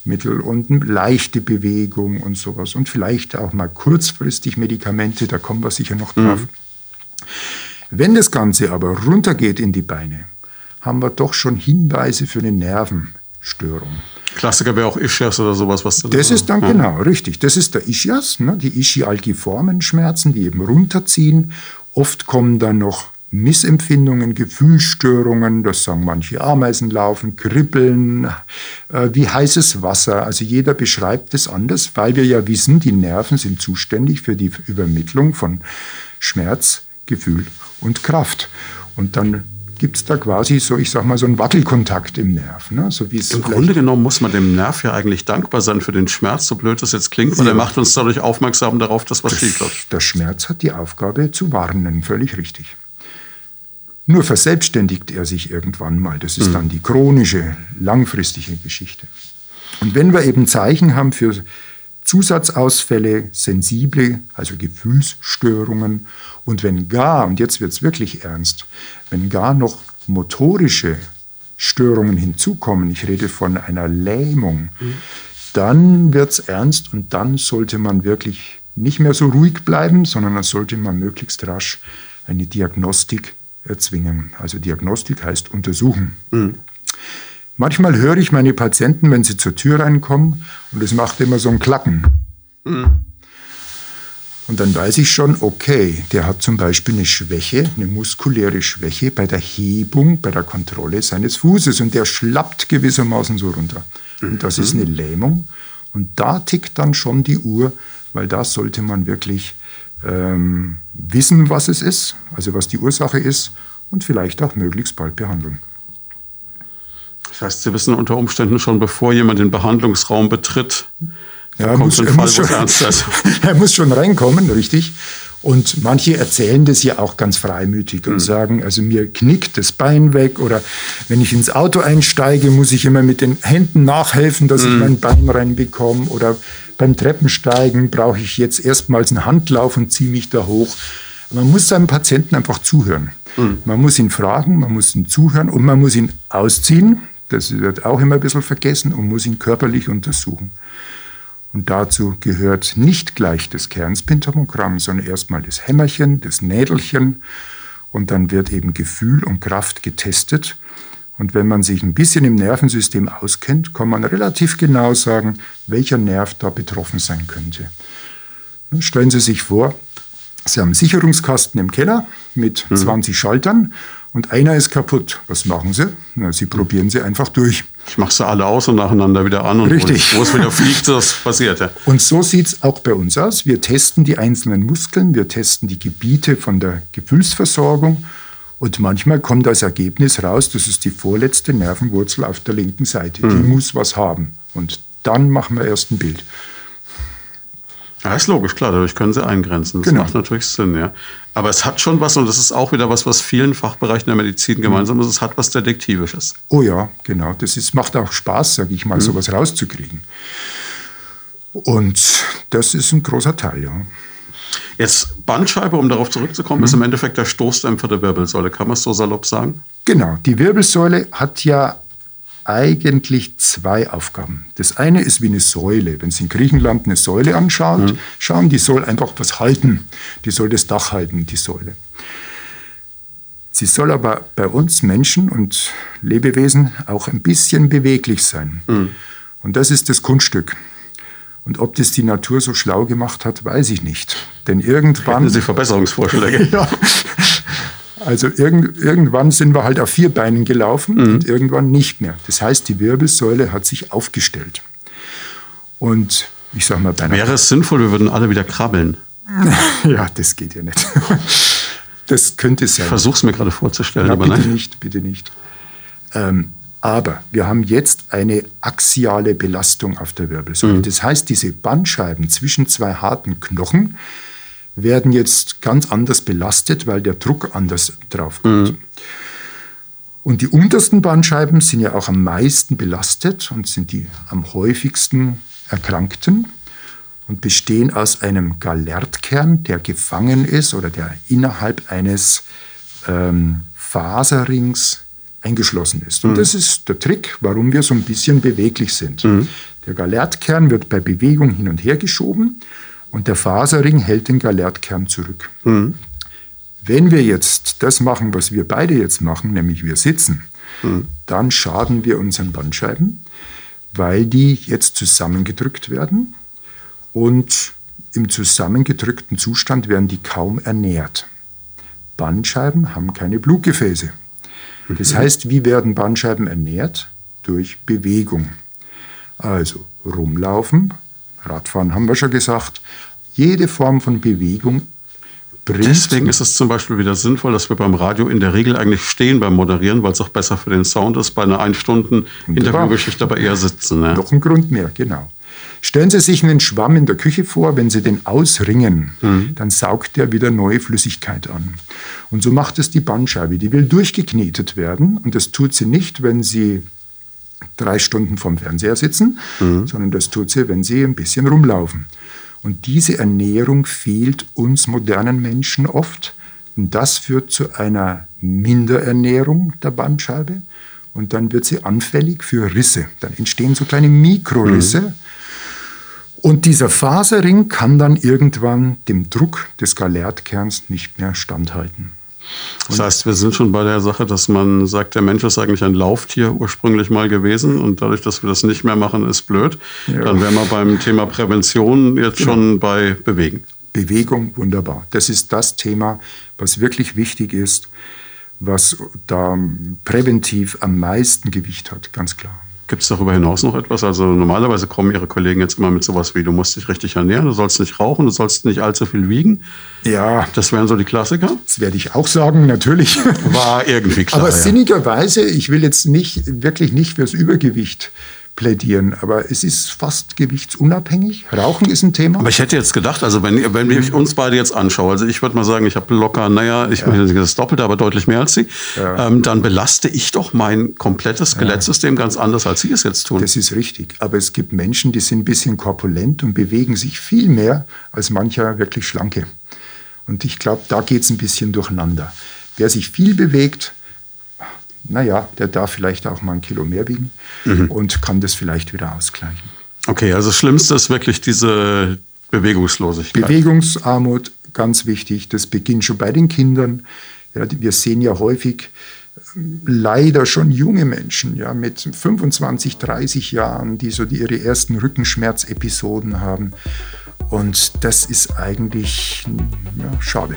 Mittel und eine leichte Bewegung und sowas. Und vielleicht auch mal kurzfristig Medikamente, da kommen wir sicher noch drauf. Mhm. Wenn das Ganze aber runtergeht in die Beine, haben wir doch schon Hinweise für eine Nervenstörung. Klassiker wäre auch Ischias oder sowas. Was das ist dann ja. genau, richtig. Das ist der Ischias, ne, die Ischialgiformen Schmerzen, die eben runterziehen. Oft kommen dann noch Missempfindungen, Gefühlsstörungen, das sagen manche Ameisen laufen, Kribbeln, äh, wie heißes Wasser. Also jeder beschreibt es anders, weil wir ja wissen, die Nerven sind zuständig für die Übermittlung von Schmerz, Gefühl und Kraft. Und dann gibt es da quasi so, ich sag mal, so einen Wackelkontakt im Nerv. Ne? So Im Grunde genommen muss man dem Nerv ja eigentlich dankbar sein für den Schmerz, so blöd das jetzt klingt, weil ja. er macht uns dadurch aufmerksam darauf, dass was schief läuft. Der Schmerz hat die Aufgabe zu warnen, völlig richtig. Nur verselbstständigt er sich irgendwann mal. Das ist mhm. dann die chronische, langfristige Geschichte. Und wenn wir eben Zeichen haben für Zusatzausfälle, sensible, also Gefühlsstörungen und wenn gar, und jetzt wird es wirklich ernst, wenn gar noch motorische Störungen hinzukommen, ich rede von einer Lähmung, mhm. dann wird es ernst und dann sollte man wirklich nicht mehr so ruhig bleiben, sondern dann sollte man möglichst rasch eine Diagnostik erzwingen. Also Diagnostik heißt untersuchen. Mhm. Manchmal höre ich meine Patienten, wenn sie zur Tür reinkommen, und es macht immer so ein Klacken. Mhm. Und dann weiß ich schon, okay, der hat zum Beispiel eine Schwäche, eine muskuläre Schwäche bei der Hebung, bei der Kontrolle seines Fußes und der schlappt gewissermaßen so runter. Und das ist eine Lähmung. Und da tickt dann schon die Uhr, weil da sollte man wirklich ähm, wissen, was es ist, also was die Ursache ist und vielleicht auch möglichst bald behandeln. Das heißt, Sie wissen unter Umständen schon, bevor jemand den Behandlungsraum betritt, ja, er, muss, er, Fall, muss schon, er muss schon reinkommen, richtig. Und manche erzählen das ja auch ganz freimütig und mhm. sagen, also mir knickt das Bein weg oder wenn ich ins Auto einsteige, muss ich immer mit den Händen nachhelfen, dass mhm. ich mein Bein reinbekomme oder beim Treppensteigen brauche ich jetzt erstmals einen Handlauf und ziehe mich da hoch. Man muss seinem Patienten einfach zuhören. Mhm. Man muss ihn fragen, man muss ihn zuhören und man muss ihn ausziehen. Das wird auch immer ein bisschen vergessen und muss ihn körperlich untersuchen. Und dazu gehört nicht gleich das Kernspintomogramm, sondern erstmal das Hämmerchen, das Nädelchen. Und dann wird eben Gefühl und Kraft getestet. Und wenn man sich ein bisschen im Nervensystem auskennt, kann man relativ genau sagen, welcher Nerv da betroffen sein könnte. Stellen Sie sich vor, Sie haben einen Sicherungskasten im Keller mit mhm. 20 Schaltern und einer ist kaputt. Was machen Sie? Na, Sie probieren sie einfach durch. Ich mache sie alle aus und nacheinander wieder an. Und Richtig. Wo es wieder fliegt, das passiert. Ja. Und so sieht es auch bei uns aus. Wir testen die einzelnen Muskeln, wir testen die Gebiete von der Gefühlsversorgung und manchmal kommt als Ergebnis raus, das ist die vorletzte Nervenwurzel auf der linken Seite. Mhm. Die muss was haben. Und dann machen wir erst ein Bild. Ja, ist logisch, klar, dadurch können sie eingrenzen. Das genau. macht natürlich Sinn, ja. Aber es hat schon was, und das ist auch wieder was, was vielen Fachbereichen der Medizin gemeinsam ist, es hat was Detektivisches. Oh ja, genau. Das ist, macht auch Spaß, sage ich mal, mhm. sowas rauszukriegen. Und das ist ein großer Teil, ja. Jetzt Bandscheibe, um darauf zurückzukommen, mhm. ist im Endeffekt der Stoßdämpfer der Wirbelsäule. Kann man es so salopp sagen? Genau. Die Wirbelsäule hat ja eigentlich zwei Aufgaben. Das eine ist wie eine Säule. Wenn Sie in Griechenland eine Säule anschauen, mhm. schauen, die soll einfach was halten. Die soll das Dach halten, die Säule. Sie soll aber bei uns Menschen und Lebewesen auch ein bisschen beweglich sein. Mhm. Und das ist das Kunststück. Und ob das die Natur so schlau gemacht hat, weiß ich nicht. Denn irgendwann. Hätten Sie Verbesserungsvorschläge? ja. Also irgend, irgendwann sind wir halt auf vier Beinen gelaufen mhm. und irgendwann nicht mehr. Das heißt, die Wirbelsäule hat sich aufgestellt. Und ich sag mal, bei Wäre es sinnvoll, wir würden alle wieder krabbeln? ja, das geht ja nicht. Das könnte sein. Ich versuche es mir gerade vorzustellen. Ja, aber bitte nein. nicht, bitte nicht. Ähm, aber wir haben jetzt eine axiale Belastung auf der Wirbelsäule. Mhm. Das heißt, diese Bandscheiben zwischen zwei harten Knochen werden jetzt ganz anders belastet, weil der Druck anders drauf kommt. Mhm. Und die untersten Bandscheiben sind ja auch am meisten belastet und sind die am häufigsten Erkrankten und bestehen aus einem Galertkern, der gefangen ist oder der innerhalb eines ähm, Faserrings eingeschlossen ist. Und mhm. das ist der Trick, warum wir so ein bisschen beweglich sind. Mhm. Der Galertkern wird bei Bewegung hin und her geschoben und der Faserring hält den Galertkern zurück. Mhm. Wenn wir jetzt das machen, was wir beide jetzt machen, nämlich wir sitzen, mhm. dann schaden wir unseren Bandscheiben, weil die jetzt zusammengedrückt werden und im zusammengedrückten Zustand werden die kaum ernährt. Bandscheiben haben keine Blutgefäße. Das mhm. heißt, wie werden Bandscheiben ernährt? Durch Bewegung. Also rumlaufen, Radfahren haben wir schon gesagt. Jede Form von Bewegung bringt. Deswegen ist es zum Beispiel wieder sinnvoll, dass wir beim Radio in der Regel eigentlich stehen beim Moderieren, weil es auch besser für den Sound ist, bei einer Ein-Stunden-Interviewgeschichte aber eher sitzen. Ne? Noch ein Grund mehr, genau. Stellen Sie sich einen Schwamm in der Küche vor, wenn Sie den ausringen, mhm. dann saugt der wieder neue Flüssigkeit an. Und so macht es die Bandscheibe. Die will durchgeknetet werden und das tut sie nicht, wenn Sie drei Stunden vorm Fernseher sitzen, mhm. sondern das tut sie, wenn Sie ein bisschen rumlaufen. Und diese Ernährung fehlt uns modernen Menschen oft. Und das führt zu einer Minderernährung der Bandscheibe. Und dann wird sie anfällig für Risse. Dann entstehen so kleine Mikrorisse. Mhm. Und dieser Faserring kann dann irgendwann dem Druck des Galertkerns nicht mehr standhalten. Das heißt, wir sind schon bei der Sache, dass man sagt, der Mensch ist eigentlich ein Lauftier ursprünglich mal gewesen und dadurch, dass wir das nicht mehr machen, ist blöd. Ja. Dann wären wir beim Thema Prävention jetzt genau. schon bei Bewegen. Bewegung, wunderbar. Das ist das Thema, was wirklich wichtig ist, was da präventiv am meisten Gewicht hat, ganz klar. Gibt es darüber hinaus noch etwas? Also normalerweise kommen Ihre Kollegen jetzt immer mit sowas wie, du musst dich richtig ernähren, du sollst nicht rauchen, du sollst nicht allzu viel wiegen. Ja. Das wären so die Klassiker? Das werde ich auch sagen, natürlich. War irgendwie klar. Aber ja. sinnigerweise, ich will jetzt nicht, wirklich nicht fürs Übergewicht plädieren. Aber es ist fast gewichtsunabhängig. Rauchen ist ein Thema. Aber ich hätte jetzt gedacht, also wenn, wenn ich uns beide jetzt anschaue, also ich würde mal sagen, ich habe locker, naja, ich ja. nicht das Doppelte, aber deutlich mehr als Sie, ja. ähm, dann belaste ich doch mein komplettes Skelettsystem ja. ganz anders, als Sie es jetzt tun. Das ist richtig. Aber es gibt Menschen, die sind ein bisschen korpulent und bewegen sich viel mehr als mancher wirklich Schlanke. Und ich glaube, da geht es ein bisschen durcheinander. Wer sich viel bewegt, naja, der darf vielleicht auch mal ein Kilo mehr wiegen mhm. und kann das vielleicht wieder ausgleichen. Okay, also das Schlimmste ist wirklich diese Bewegungslosigkeit. Bewegungsarmut, ganz wichtig. Das beginnt schon bei den Kindern. Ja, wir sehen ja häufig ähm, leider schon junge Menschen ja, mit 25, 30 Jahren, die so die ihre ersten Rückenschmerzepisoden haben. Und das ist eigentlich ja, schade.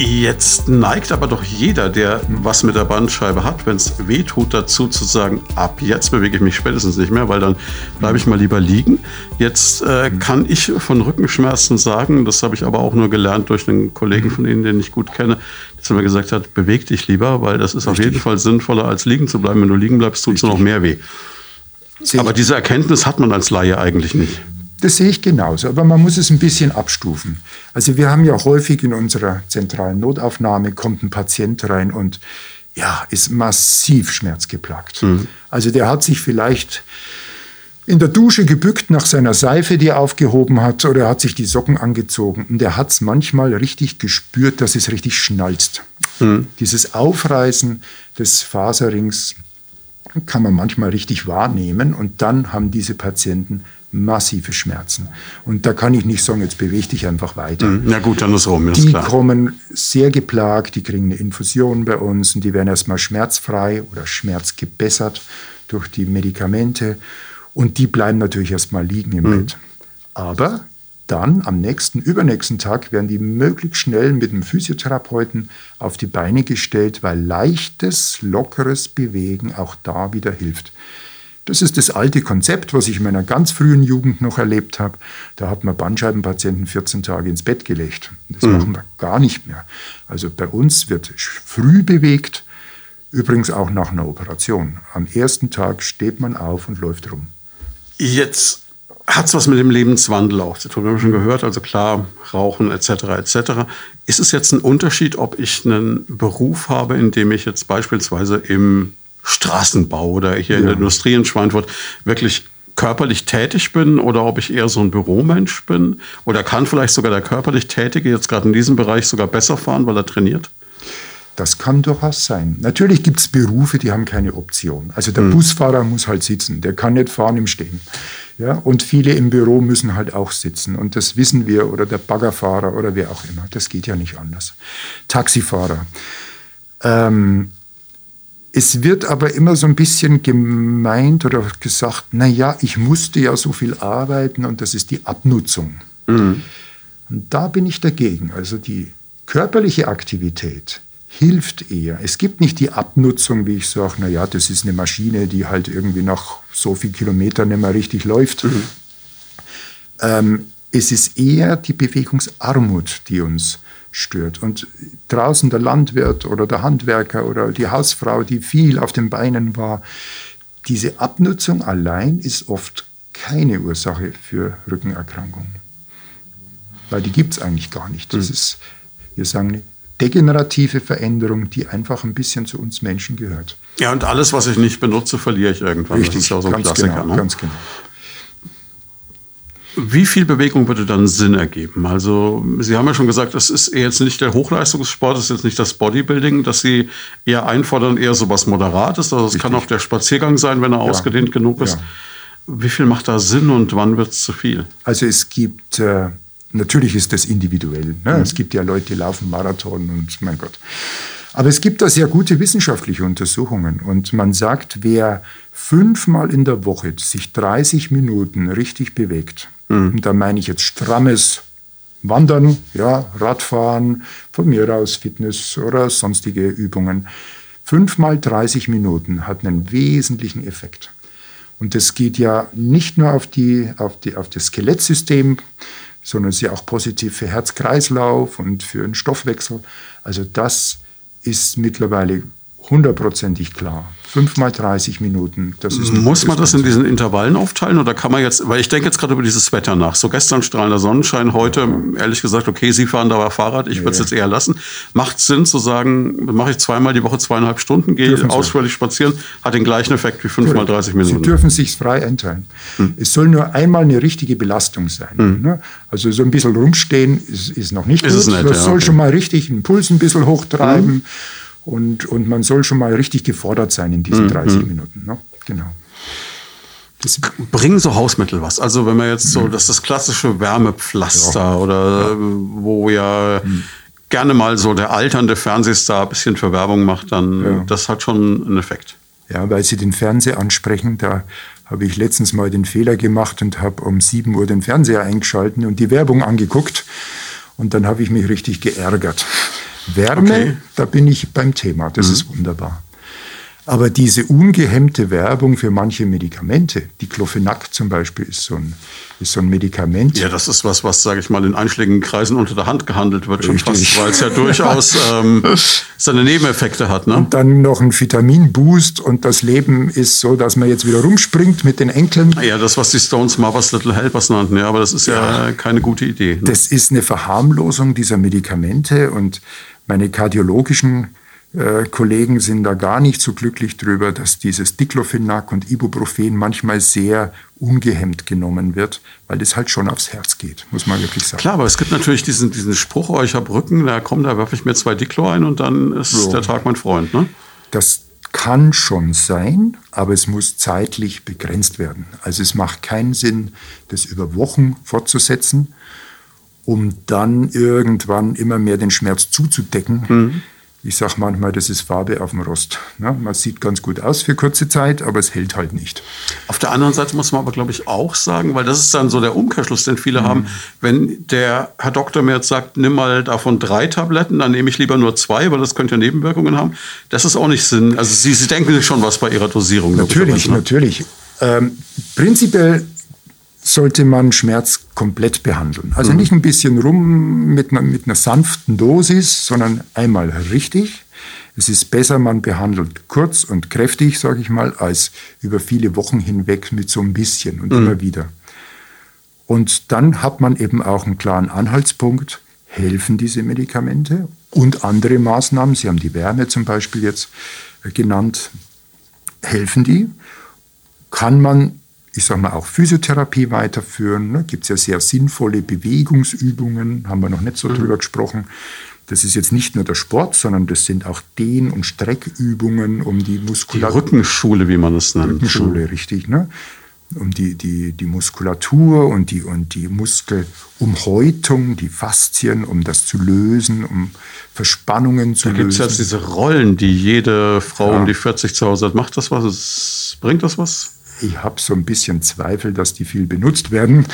Jetzt neigt aber doch jeder, der was mit der Bandscheibe hat, wenn es weh tut, dazu zu sagen, ab jetzt bewege ich mich spätestens nicht mehr, weil dann bleibe ich mal lieber liegen. Jetzt äh, kann ich von Rückenschmerzen sagen, das habe ich aber auch nur gelernt durch einen Kollegen von Ihnen, den ich gut kenne, der mir gesagt hat, beweg dich lieber, weil das ist Richtig. auf jeden Fall sinnvoller, als liegen zu bleiben. Wenn du liegen bleibst, tut es noch mehr weh. Aber diese Erkenntnis hat man als Laie eigentlich nicht. Das sehe ich genauso, aber man muss es ein bisschen abstufen. Also wir haben ja häufig in unserer zentralen Notaufnahme kommt ein Patient rein und ja, ist massiv schmerzgeplagt. Mhm. Also der hat sich vielleicht in der Dusche gebückt nach seiner Seife, die er aufgehoben hat, oder er hat sich die Socken angezogen. Und er hat es manchmal richtig gespürt, dass es richtig schnalzt. Mhm. Dieses Aufreißen des Faserrings kann man manchmal richtig wahrnehmen. Und dann haben diese Patienten massive Schmerzen. Und da kann ich nicht sagen, jetzt bewege dich einfach weiter. Mhm. Na gut, dann ist rum, ist Die klar. kommen sehr geplagt, die kriegen eine Infusion bei uns und die werden erstmal schmerzfrei oder schmerzgebessert durch die Medikamente. Und die bleiben natürlich erstmal liegen im mhm. Bett. Aber dann am nächsten, übernächsten Tag werden die möglichst schnell mit dem Physiotherapeuten auf die Beine gestellt, weil leichtes, lockeres Bewegen auch da wieder hilft. Das ist das alte Konzept, was ich in meiner ganz frühen Jugend noch erlebt habe. Da hat man Bandscheibenpatienten 14 Tage ins Bett gelegt. Das mhm. machen wir gar nicht mehr. Also bei uns wird früh bewegt, übrigens auch nach einer Operation. Am ersten Tag steht man auf und läuft rum. Jetzt hat es was mit dem Lebenswandel auch zu tun. Wir haben schon gehört, also klar, Rauchen etc. etc. Ist es jetzt ein Unterschied, ob ich einen Beruf habe, in dem ich jetzt beispielsweise im Straßenbau oder hier ja. in der Industrie in Schweinfurt wirklich körperlich tätig bin oder ob ich eher so ein Büromensch bin oder kann vielleicht sogar der körperlich Tätige jetzt gerade in diesem Bereich sogar besser fahren, weil er trainiert? Das kann durchaus sein. Natürlich gibt es Berufe, die haben keine Option. Also der mhm. Busfahrer muss halt sitzen, der kann nicht fahren im Stehen. Ja, und viele im Büro müssen halt auch sitzen. Und das wissen wir, oder der Baggerfahrer oder wer auch immer. Das geht ja nicht anders. Taxifahrer. Ähm, es wird aber immer so ein bisschen gemeint oder gesagt, na ja, ich musste ja so viel arbeiten und das ist die Abnutzung. Mhm. Und da bin ich dagegen. Also die körperliche Aktivität hilft eher. Es gibt nicht die Abnutzung, wie ich sage, na ja, das ist eine Maschine, die halt irgendwie nach so vielen Kilometern nicht mehr richtig läuft. Mhm. Ähm, es ist eher die Bewegungsarmut, die uns stört. Und draußen der Landwirt oder der Handwerker oder die Hausfrau, die viel auf den Beinen war, diese Abnutzung allein ist oft keine Ursache für Rückenerkrankungen. Weil die gibt es eigentlich gar nicht. Das mhm. ist, wir sagen, eine degenerative Veränderung, die einfach ein bisschen zu uns Menschen gehört. Ja, und alles, was ich nicht benutze, verliere ich irgendwann. Richtig, das ist ja so ein Klassiker. Genau, ne? Ganz genau. Wie viel Bewegung würde dann Sinn ergeben? Also, Sie haben ja schon gesagt, das ist jetzt nicht der Hochleistungssport, das ist jetzt nicht das Bodybuilding, dass Sie eher einfordern, eher so was Moderates. Also, es kann auch der Spaziergang sein, wenn er ja. ausgedehnt genug ist. Ja. Wie viel macht da Sinn und wann wird es zu viel? Also, es gibt, äh, natürlich ist das individuell. Ne? Mhm. Es gibt ja Leute, die laufen Marathon und mein Gott. Aber es gibt da sehr gute wissenschaftliche Untersuchungen und man sagt, wer fünfmal in der Woche sich 30 Minuten richtig bewegt, Mhm. Da meine ich jetzt strammes Wandern, ja, Radfahren, von mir aus Fitness oder sonstige Übungen. Fünfmal 30 Minuten hat einen wesentlichen Effekt. Und das geht ja nicht nur auf, die, auf, die, auf das Skelettsystem, sondern ist ja auch positiv für Herz-Kreislauf und für den Stoffwechsel. Also das ist mittlerweile hundertprozentig klar. Fünf mal 30 Minuten. Muss man das in diesen Intervallen aufteilen oder kann man jetzt, weil ich denke jetzt gerade über dieses Wetter nach. So gestern strahlender Sonnenschein, heute ehrlich gesagt, okay, Sie fahren da Fahrrad, ich würde es jetzt eher lassen. Macht Sinn zu sagen, mache ich zweimal die Woche zweieinhalb Stunden, gehe ausführlich spazieren, hat den gleichen Effekt wie fünf mal 30 Minuten. Sie dürfen sich frei einteilen. Hm. Es soll nur einmal eine richtige Belastung sein. Hm. Ne? Also so ein bisschen rumstehen ist, ist noch nicht ist gut. Es nicht, das ja, soll okay. schon mal richtig den Puls ein bisschen hochtreiben. Hm und, und man soll schon mal richtig gefordert sein in diesen mhm. 30 Minuten. Ne? Genau. Das Bringen so Hausmittel was? Also wenn man jetzt so, mhm. das ist das klassische Wärmepflaster ja. oder ja. wo ja mhm. gerne mal so der alternde Fernsehstar ein bisschen für Werbung macht, dann ja. das hat schon einen Effekt. Ja, weil Sie den Fernseher ansprechen, da habe ich letztens mal den Fehler gemacht und habe um 7 Uhr den Fernseher eingeschalten und die Werbung angeguckt. Und dann habe ich mich richtig geärgert. Wärme, okay. da bin ich beim Thema. Das mhm. ist wunderbar. Aber diese ungehemmte Werbung für manche Medikamente, die Clofenac zum Beispiel ist so ein, ist so ein Medikament. Ja, das ist was, was, sage ich mal, in einschlägigen Kreisen unter der Hand gehandelt wird, schon fast, weil es ja durchaus ähm, seine Nebeneffekte hat. Ne? Und dann noch ein Vitaminboost und das Leben ist so, dass man jetzt wieder rumspringt mit den Enkeln. Ja, das, was die Stones Mother's Little Helpers nannten, ja, aber das ist ja, ja keine gute Idee. Ne? Das ist eine Verharmlosung dieser Medikamente und meine kardiologischen äh, Kollegen sind da gar nicht so glücklich drüber, dass dieses Diclofenac und Ibuprofen manchmal sehr ungehemmt genommen wird, weil das halt schon aufs Herz geht, muss man wirklich sagen. Klar, aber es gibt natürlich diesen, diesen Spruch, oh, ich habe Rücken, da komm, da werfe ich mir zwei Diclo ein und dann ist so. der Tag mein Freund. Ne? Das kann schon sein, aber es muss zeitlich begrenzt werden. Also es macht keinen Sinn, das über Wochen fortzusetzen, um dann irgendwann immer mehr den Schmerz zuzudecken. Mhm. Ich sage manchmal, das ist Farbe auf dem Rost. Ja, man sieht ganz gut aus für kurze Zeit, aber es hält halt nicht. Auf der anderen Seite muss man aber, glaube ich, auch sagen, weil das ist dann so der Umkehrschluss, den viele mhm. haben. Wenn der Herr Doktor mir jetzt sagt, nimm mal davon drei Tabletten, dann nehme ich lieber nur zwei, weil das könnte ja Nebenwirkungen haben. Das ist auch nicht Sinn. Also Sie, Sie denken sich schon was bei Ihrer Dosierung. Natürlich, natürlich. Ähm, prinzipiell sollte man Schmerz komplett behandeln. Also mhm. nicht ein bisschen rum mit einer, mit einer sanften Dosis, sondern einmal richtig. Es ist besser, man behandelt kurz und kräftig, sage ich mal, als über viele Wochen hinweg mit so ein bisschen und mhm. immer wieder. Und dann hat man eben auch einen klaren Anhaltspunkt, helfen diese Medikamente und andere Maßnahmen, Sie haben die Wärme zum Beispiel jetzt genannt, helfen die? Kann man ich sage mal, auch Physiotherapie weiterführen. Ne? Gibt es ja sehr sinnvolle Bewegungsübungen, haben wir noch nicht so mhm. drüber gesprochen. Das ist jetzt nicht nur der Sport, sondern das sind auch Dehn- und Streckübungen, um die Muskulatur. Die Rückenschule, wie man es nennt. Rückenschule, richtig. Ne? um die, die, die Muskulatur und die, und die Muskelumhäutung, die Faszien, um das zu lösen, um Verspannungen zu da lösen. Da gibt es ja diese Rollen, die jede Frau ja. um die 40 zu Hause hat. Macht das was? Bringt das was? Ich habe so ein bisschen Zweifel, dass die viel benutzt werden.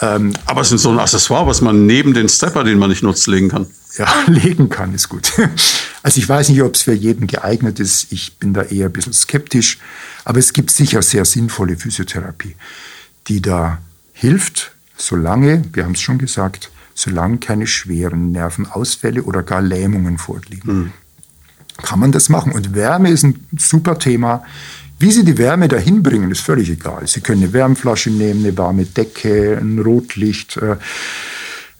Ähm, Aber es ist so ein Accessoire, was man neben den Stepper, den man nicht nutzt, legen kann. Ja, legen kann, ist gut. Also ich weiß nicht, ob es für jeden geeignet ist. Ich bin da eher ein bisschen skeptisch. Aber es gibt sicher sehr sinnvolle Physiotherapie, die da hilft, solange, wir haben es schon gesagt, solange keine schweren Nervenausfälle oder gar Lähmungen vorliegen. Mhm. Kann man das machen. Und Wärme ist ein super Thema. Wie Sie die Wärme dahin bringen, ist völlig egal. Sie können eine Wärmflasche nehmen, eine warme Decke, ein Rotlicht, äh,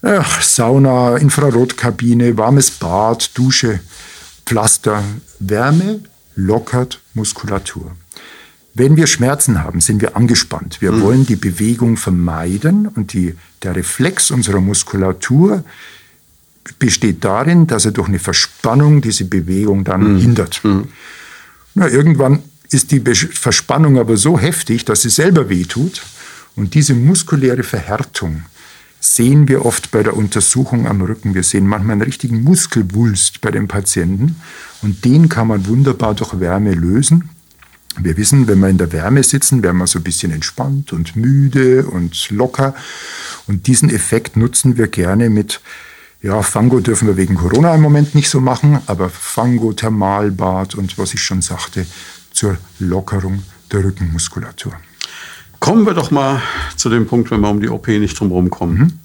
äh, Sauna, Infrarotkabine, warmes Bad, Dusche, Pflaster. Wärme lockert Muskulatur. Wenn wir Schmerzen haben, sind wir angespannt. Wir mhm. wollen die Bewegung vermeiden und die, der Reflex unserer Muskulatur besteht darin, dass er durch eine Verspannung diese Bewegung dann mhm. hindert. Mhm. Na, irgendwann ist die Verspannung aber so heftig, dass sie selber wehtut. Und diese muskuläre Verhärtung sehen wir oft bei der Untersuchung am Rücken. Wir sehen manchmal einen richtigen Muskelwulst bei den Patienten. Und den kann man wunderbar durch Wärme lösen. Wir wissen, wenn wir in der Wärme sitzen, werden wir so ein bisschen entspannt und müde und locker. Und diesen Effekt nutzen wir gerne mit ja, Fango dürfen wir wegen Corona im Moment nicht so machen, aber Fango, Thermalbad und was ich schon sagte, zur Lockerung der Rückenmuskulatur. Kommen wir doch mal zu dem Punkt, wenn wir um die OP nicht drumherum kommen. Mhm.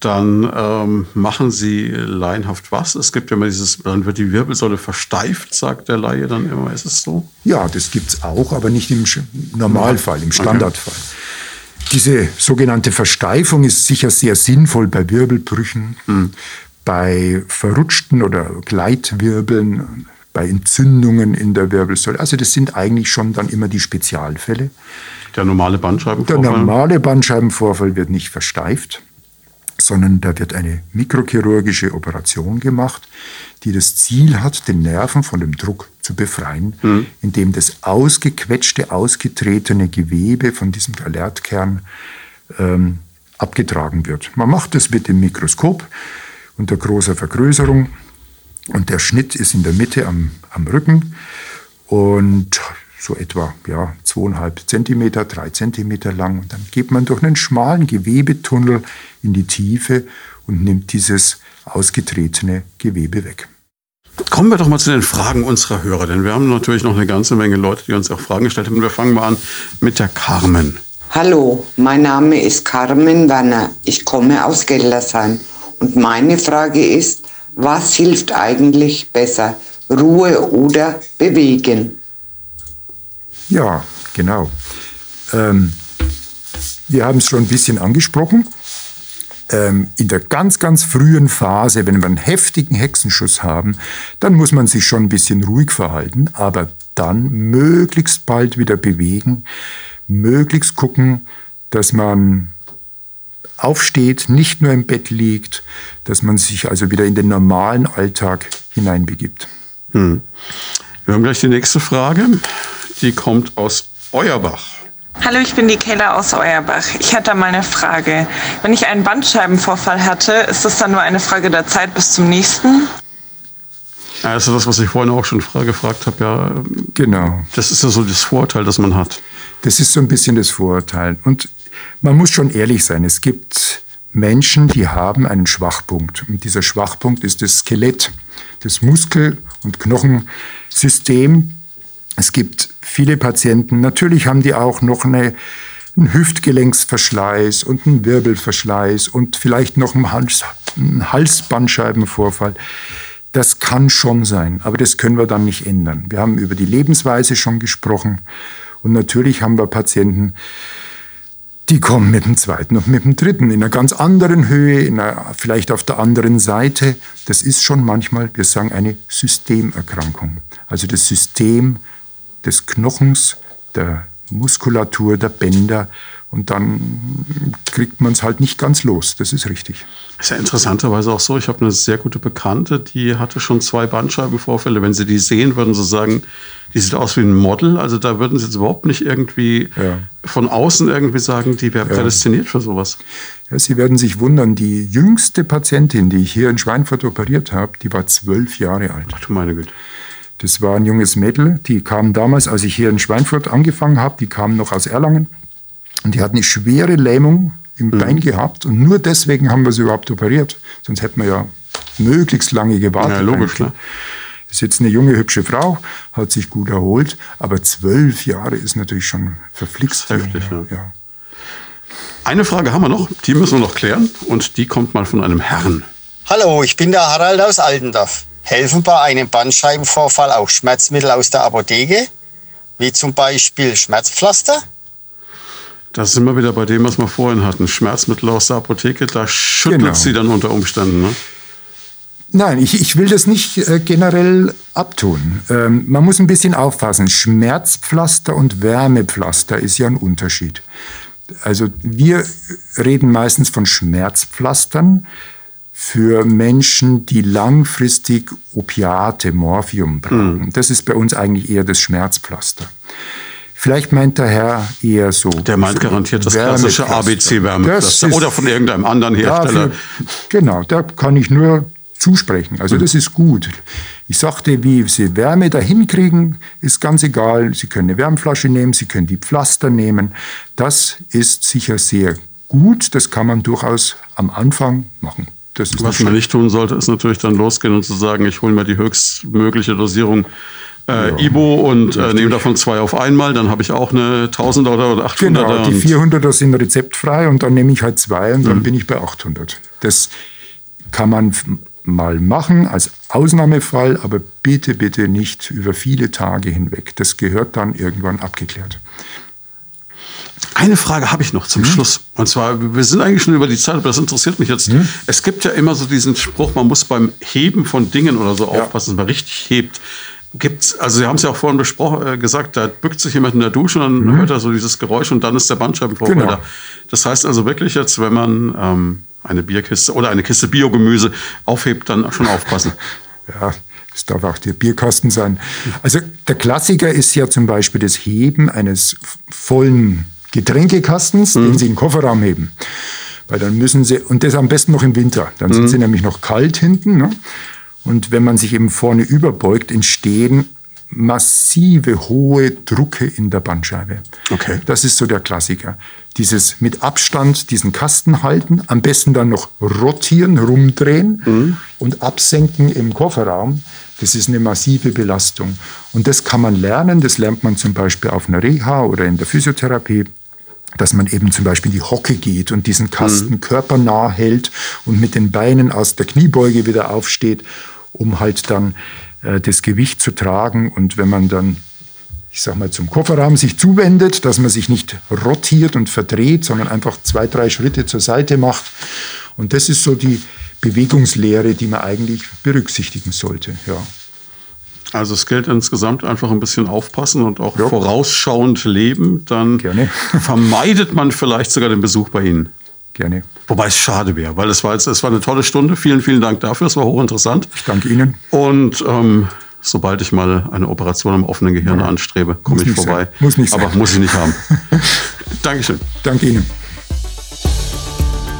Dann ähm, machen Sie laienhaft was? Es gibt ja immer dieses, dann wird die Wirbelsäule versteift, sagt der Laie dann immer. Ist es so? Ja, das gibt es auch, aber nicht im Normalfall, im Standardfall. Okay. Diese sogenannte Versteifung ist sicher sehr sinnvoll bei Wirbelbrüchen, mhm. bei verrutschten oder Gleitwirbeln, bei Entzündungen in der Wirbelsäule. Also das sind eigentlich schon dann immer die Spezialfälle. Der normale Bandscheibenvorfall? Der normale Bandscheibenvorfall wird nicht versteift, sondern da wird eine mikrochirurgische Operation gemacht, die das Ziel hat, den Nerven von dem Druck zu befreien, mhm. indem das ausgequetschte, ausgetretene Gewebe von diesem Galertkern ähm, abgetragen wird. Man macht das mit dem Mikroskop unter großer Vergrößerung und der Schnitt ist in der Mitte am, am Rücken und so etwa ja, zweieinhalb Zentimeter, drei Zentimeter lang. Und dann geht man durch einen schmalen Gewebetunnel in die Tiefe und nimmt dieses ausgetretene Gewebe weg. Kommen wir doch mal zu den Fragen unserer Hörer, denn wir haben natürlich noch eine ganze Menge Leute, die uns auch Fragen gestellt haben. Wir fangen mal an mit der Carmen. Hallo, mein Name ist Carmen Wanner. Ich komme aus Geldersheim. Und meine Frage ist, was hilft eigentlich besser? Ruhe oder bewegen? Ja, genau. Ähm, wir haben es schon ein bisschen angesprochen. Ähm, in der ganz, ganz frühen Phase, wenn wir einen heftigen Hexenschuss haben, dann muss man sich schon ein bisschen ruhig verhalten, aber dann möglichst bald wieder bewegen, möglichst gucken, dass man aufsteht, nicht nur im Bett liegt, dass man sich also wieder in den normalen Alltag hineinbegibt. Hm. Wir haben gleich die nächste Frage. Die kommt aus Euerbach. Hallo, ich bin die Kayla aus Euerbach. Ich hätte mal eine Frage. Wenn ich einen Bandscheibenvorfall hatte, ist das dann nur eine Frage der Zeit bis zum nächsten? Ja, das ist das, was ich vorhin auch schon gefragt habe. Ja, genau. Das ist ja so das Vorurteil, das man hat. Das ist so ein bisschen das Vorurteil. Und man muss schon ehrlich sein. Es gibt Menschen, die haben einen Schwachpunkt. Und dieser Schwachpunkt ist das Skelett, das Muskel- und Knochensystem. Es gibt viele Patienten, natürlich haben die auch noch eine, einen Hüftgelenksverschleiß und einen Wirbelverschleiß und vielleicht noch einen, Hals, einen Halsbandscheibenvorfall. Das kann schon sein, aber das können wir dann nicht ändern. Wir haben über die Lebensweise schon gesprochen und natürlich haben wir Patienten, die kommen mit dem zweiten und mit dem dritten in einer ganz anderen Höhe, in einer, vielleicht auf der anderen Seite. Das ist schon manchmal, wir sagen, eine Systemerkrankung. Also das System des Knochens, der Muskulatur, der Bänder Und dann kriegt man es halt nicht ganz los. Das ist richtig. Ist ja interessanterweise auch so. Ich habe eine sehr gute Bekannte, die hatte schon zwei Bandscheibenvorfälle. Wenn Sie die sehen, würden Sie sagen, die sieht aus wie ein Model. Also da würden Sie jetzt überhaupt nicht irgendwie ja. von außen irgendwie sagen, die wäre prädestiniert für sowas. Ja, Sie werden sich wundern, die jüngste Patientin, die ich hier in Schweinfurt operiert habe, die war zwölf Jahre alt. Ach du meine Güte. Das war ein junges Mädel, die kam damals, als ich hier in Schweinfurt angefangen habe, die kam noch aus Erlangen und die hat eine schwere Lähmung im mhm. Bein gehabt und nur deswegen haben wir sie überhaupt operiert. Sonst hätten wir ja möglichst lange gewartet. Ja, logisch, klar. Ist jetzt eine junge, hübsche Frau, hat sich gut erholt, aber zwölf Jahre ist natürlich schon verflixt. Heftig, ja. ja. Eine Frage haben wir noch, die müssen wir noch klären und die kommt mal von einem Herrn. Hallo, ich bin der Harald aus Altendorf. Helfen bei einem Bandscheibenvorfall auch Schmerzmittel aus der Apotheke, wie zum Beispiel Schmerzpflaster? Da sind wir wieder bei dem, was wir vorhin hatten. Schmerzmittel aus der Apotheke, da schüttelt genau. sie dann unter Umständen. Ne? Nein, ich, ich will das nicht äh, generell abtun. Ähm, man muss ein bisschen aufpassen. Schmerzpflaster und Wärmepflaster ist ja ein Unterschied. Also wir reden meistens von Schmerzpflastern für Menschen, die langfristig Opiate, Morphium brauchen. Mhm. Das ist bei uns eigentlich eher das Schmerzpflaster. Vielleicht meint der Herr eher so. Der meint garantiert das klassische ABC-Wärmepflaster oder von irgendeinem anderen Hersteller. Dafür, genau, da kann ich nur zusprechen. Also mhm. das ist gut. Ich sagte, wie Sie Wärme dahin kriegen, ist ganz egal. Sie können eine Wärmflasche nehmen, Sie können die Pflaster nehmen. Das ist sicher sehr gut. Das kann man durchaus am Anfang machen. Was man nicht tun sollte, ist natürlich dann losgehen und zu sagen, ich hole mir die höchstmögliche Dosierung äh, ja, Ibo und äh, nehme davon zwei auf einmal, dann habe ich auch eine 1000er oder 800er. Genau, die 400er sind rezeptfrei und dann nehme ich halt zwei und dann mhm. bin ich bei 800. Das kann man mal machen als Ausnahmefall, aber bitte, bitte nicht über viele Tage hinweg. Das gehört dann irgendwann abgeklärt. Eine Frage habe ich noch zum hm? Schluss. Und zwar, wir sind eigentlich schon über die Zeit, aber das interessiert mich jetzt. Hm? Es gibt ja immer so diesen Spruch, man muss beim Heben von Dingen oder so ja. aufpassen, dass man richtig hebt. Gibt's, also Sie haben es ja auch vorhin besprochen, äh, gesagt, da bückt sich jemand in der Dusche und dann mhm. hört er so dieses Geräusch und dann ist der Bandscheibenvorfall genau. da. Das heißt also wirklich jetzt, wenn man ähm, eine Bierkiste oder eine Kiste Biogemüse aufhebt, dann schon aufpassen. Ja, es darf auch der Bierkasten sein. Also der Klassiker ist ja zum Beispiel das Heben eines vollen Getränkekastens, mhm. den Sie in den Kofferraum heben. Weil dann müssen Sie, und das am besten noch im Winter, dann sind mhm. sie nämlich noch kalt hinten. Ne? Und wenn man sich eben vorne überbeugt, entstehen massive hohe Drucke in der Bandscheibe. Okay. Das ist so der Klassiker. Dieses mit Abstand diesen Kasten halten, am besten dann noch rotieren, rumdrehen mhm. und absenken im Kofferraum. Das ist eine massive Belastung. Und das kann man lernen. Das lernt man zum Beispiel auf einer Reha oder in der Physiotherapie dass man eben zum Beispiel in die Hocke geht und diesen Kasten mhm. körpernah hält und mit den Beinen aus der Kniebeuge wieder aufsteht, um halt dann äh, das Gewicht zu tragen. Und wenn man dann, ich sag mal, zum Kofferraum sich zuwendet, dass man sich nicht rotiert und verdreht, sondern einfach zwei, drei Schritte zur Seite macht. Und das ist so die Bewegungslehre, die man eigentlich berücksichtigen sollte. Ja. Also es gilt insgesamt einfach ein bisschen aufpassen und auch ja. vorausschauend leben. Dann Gerne. vermeidet man vielleicht sogar den Besuch bei Ihnen. Gerne. Wobei es schade wäre, weil es war, jetzt, es war eine tolle Stunde. Vielen, vielen Dank dafür. Es war hochinteressant. Ich danke Ihnen. Und ähm, sobald ich mal eine Operation am offenen Gehirn ja. anstrebe, komme ich vorbei. Sein. Muss nicht sein. Aber muss ich nicht haben. Dankeschön. Danke Ihnen.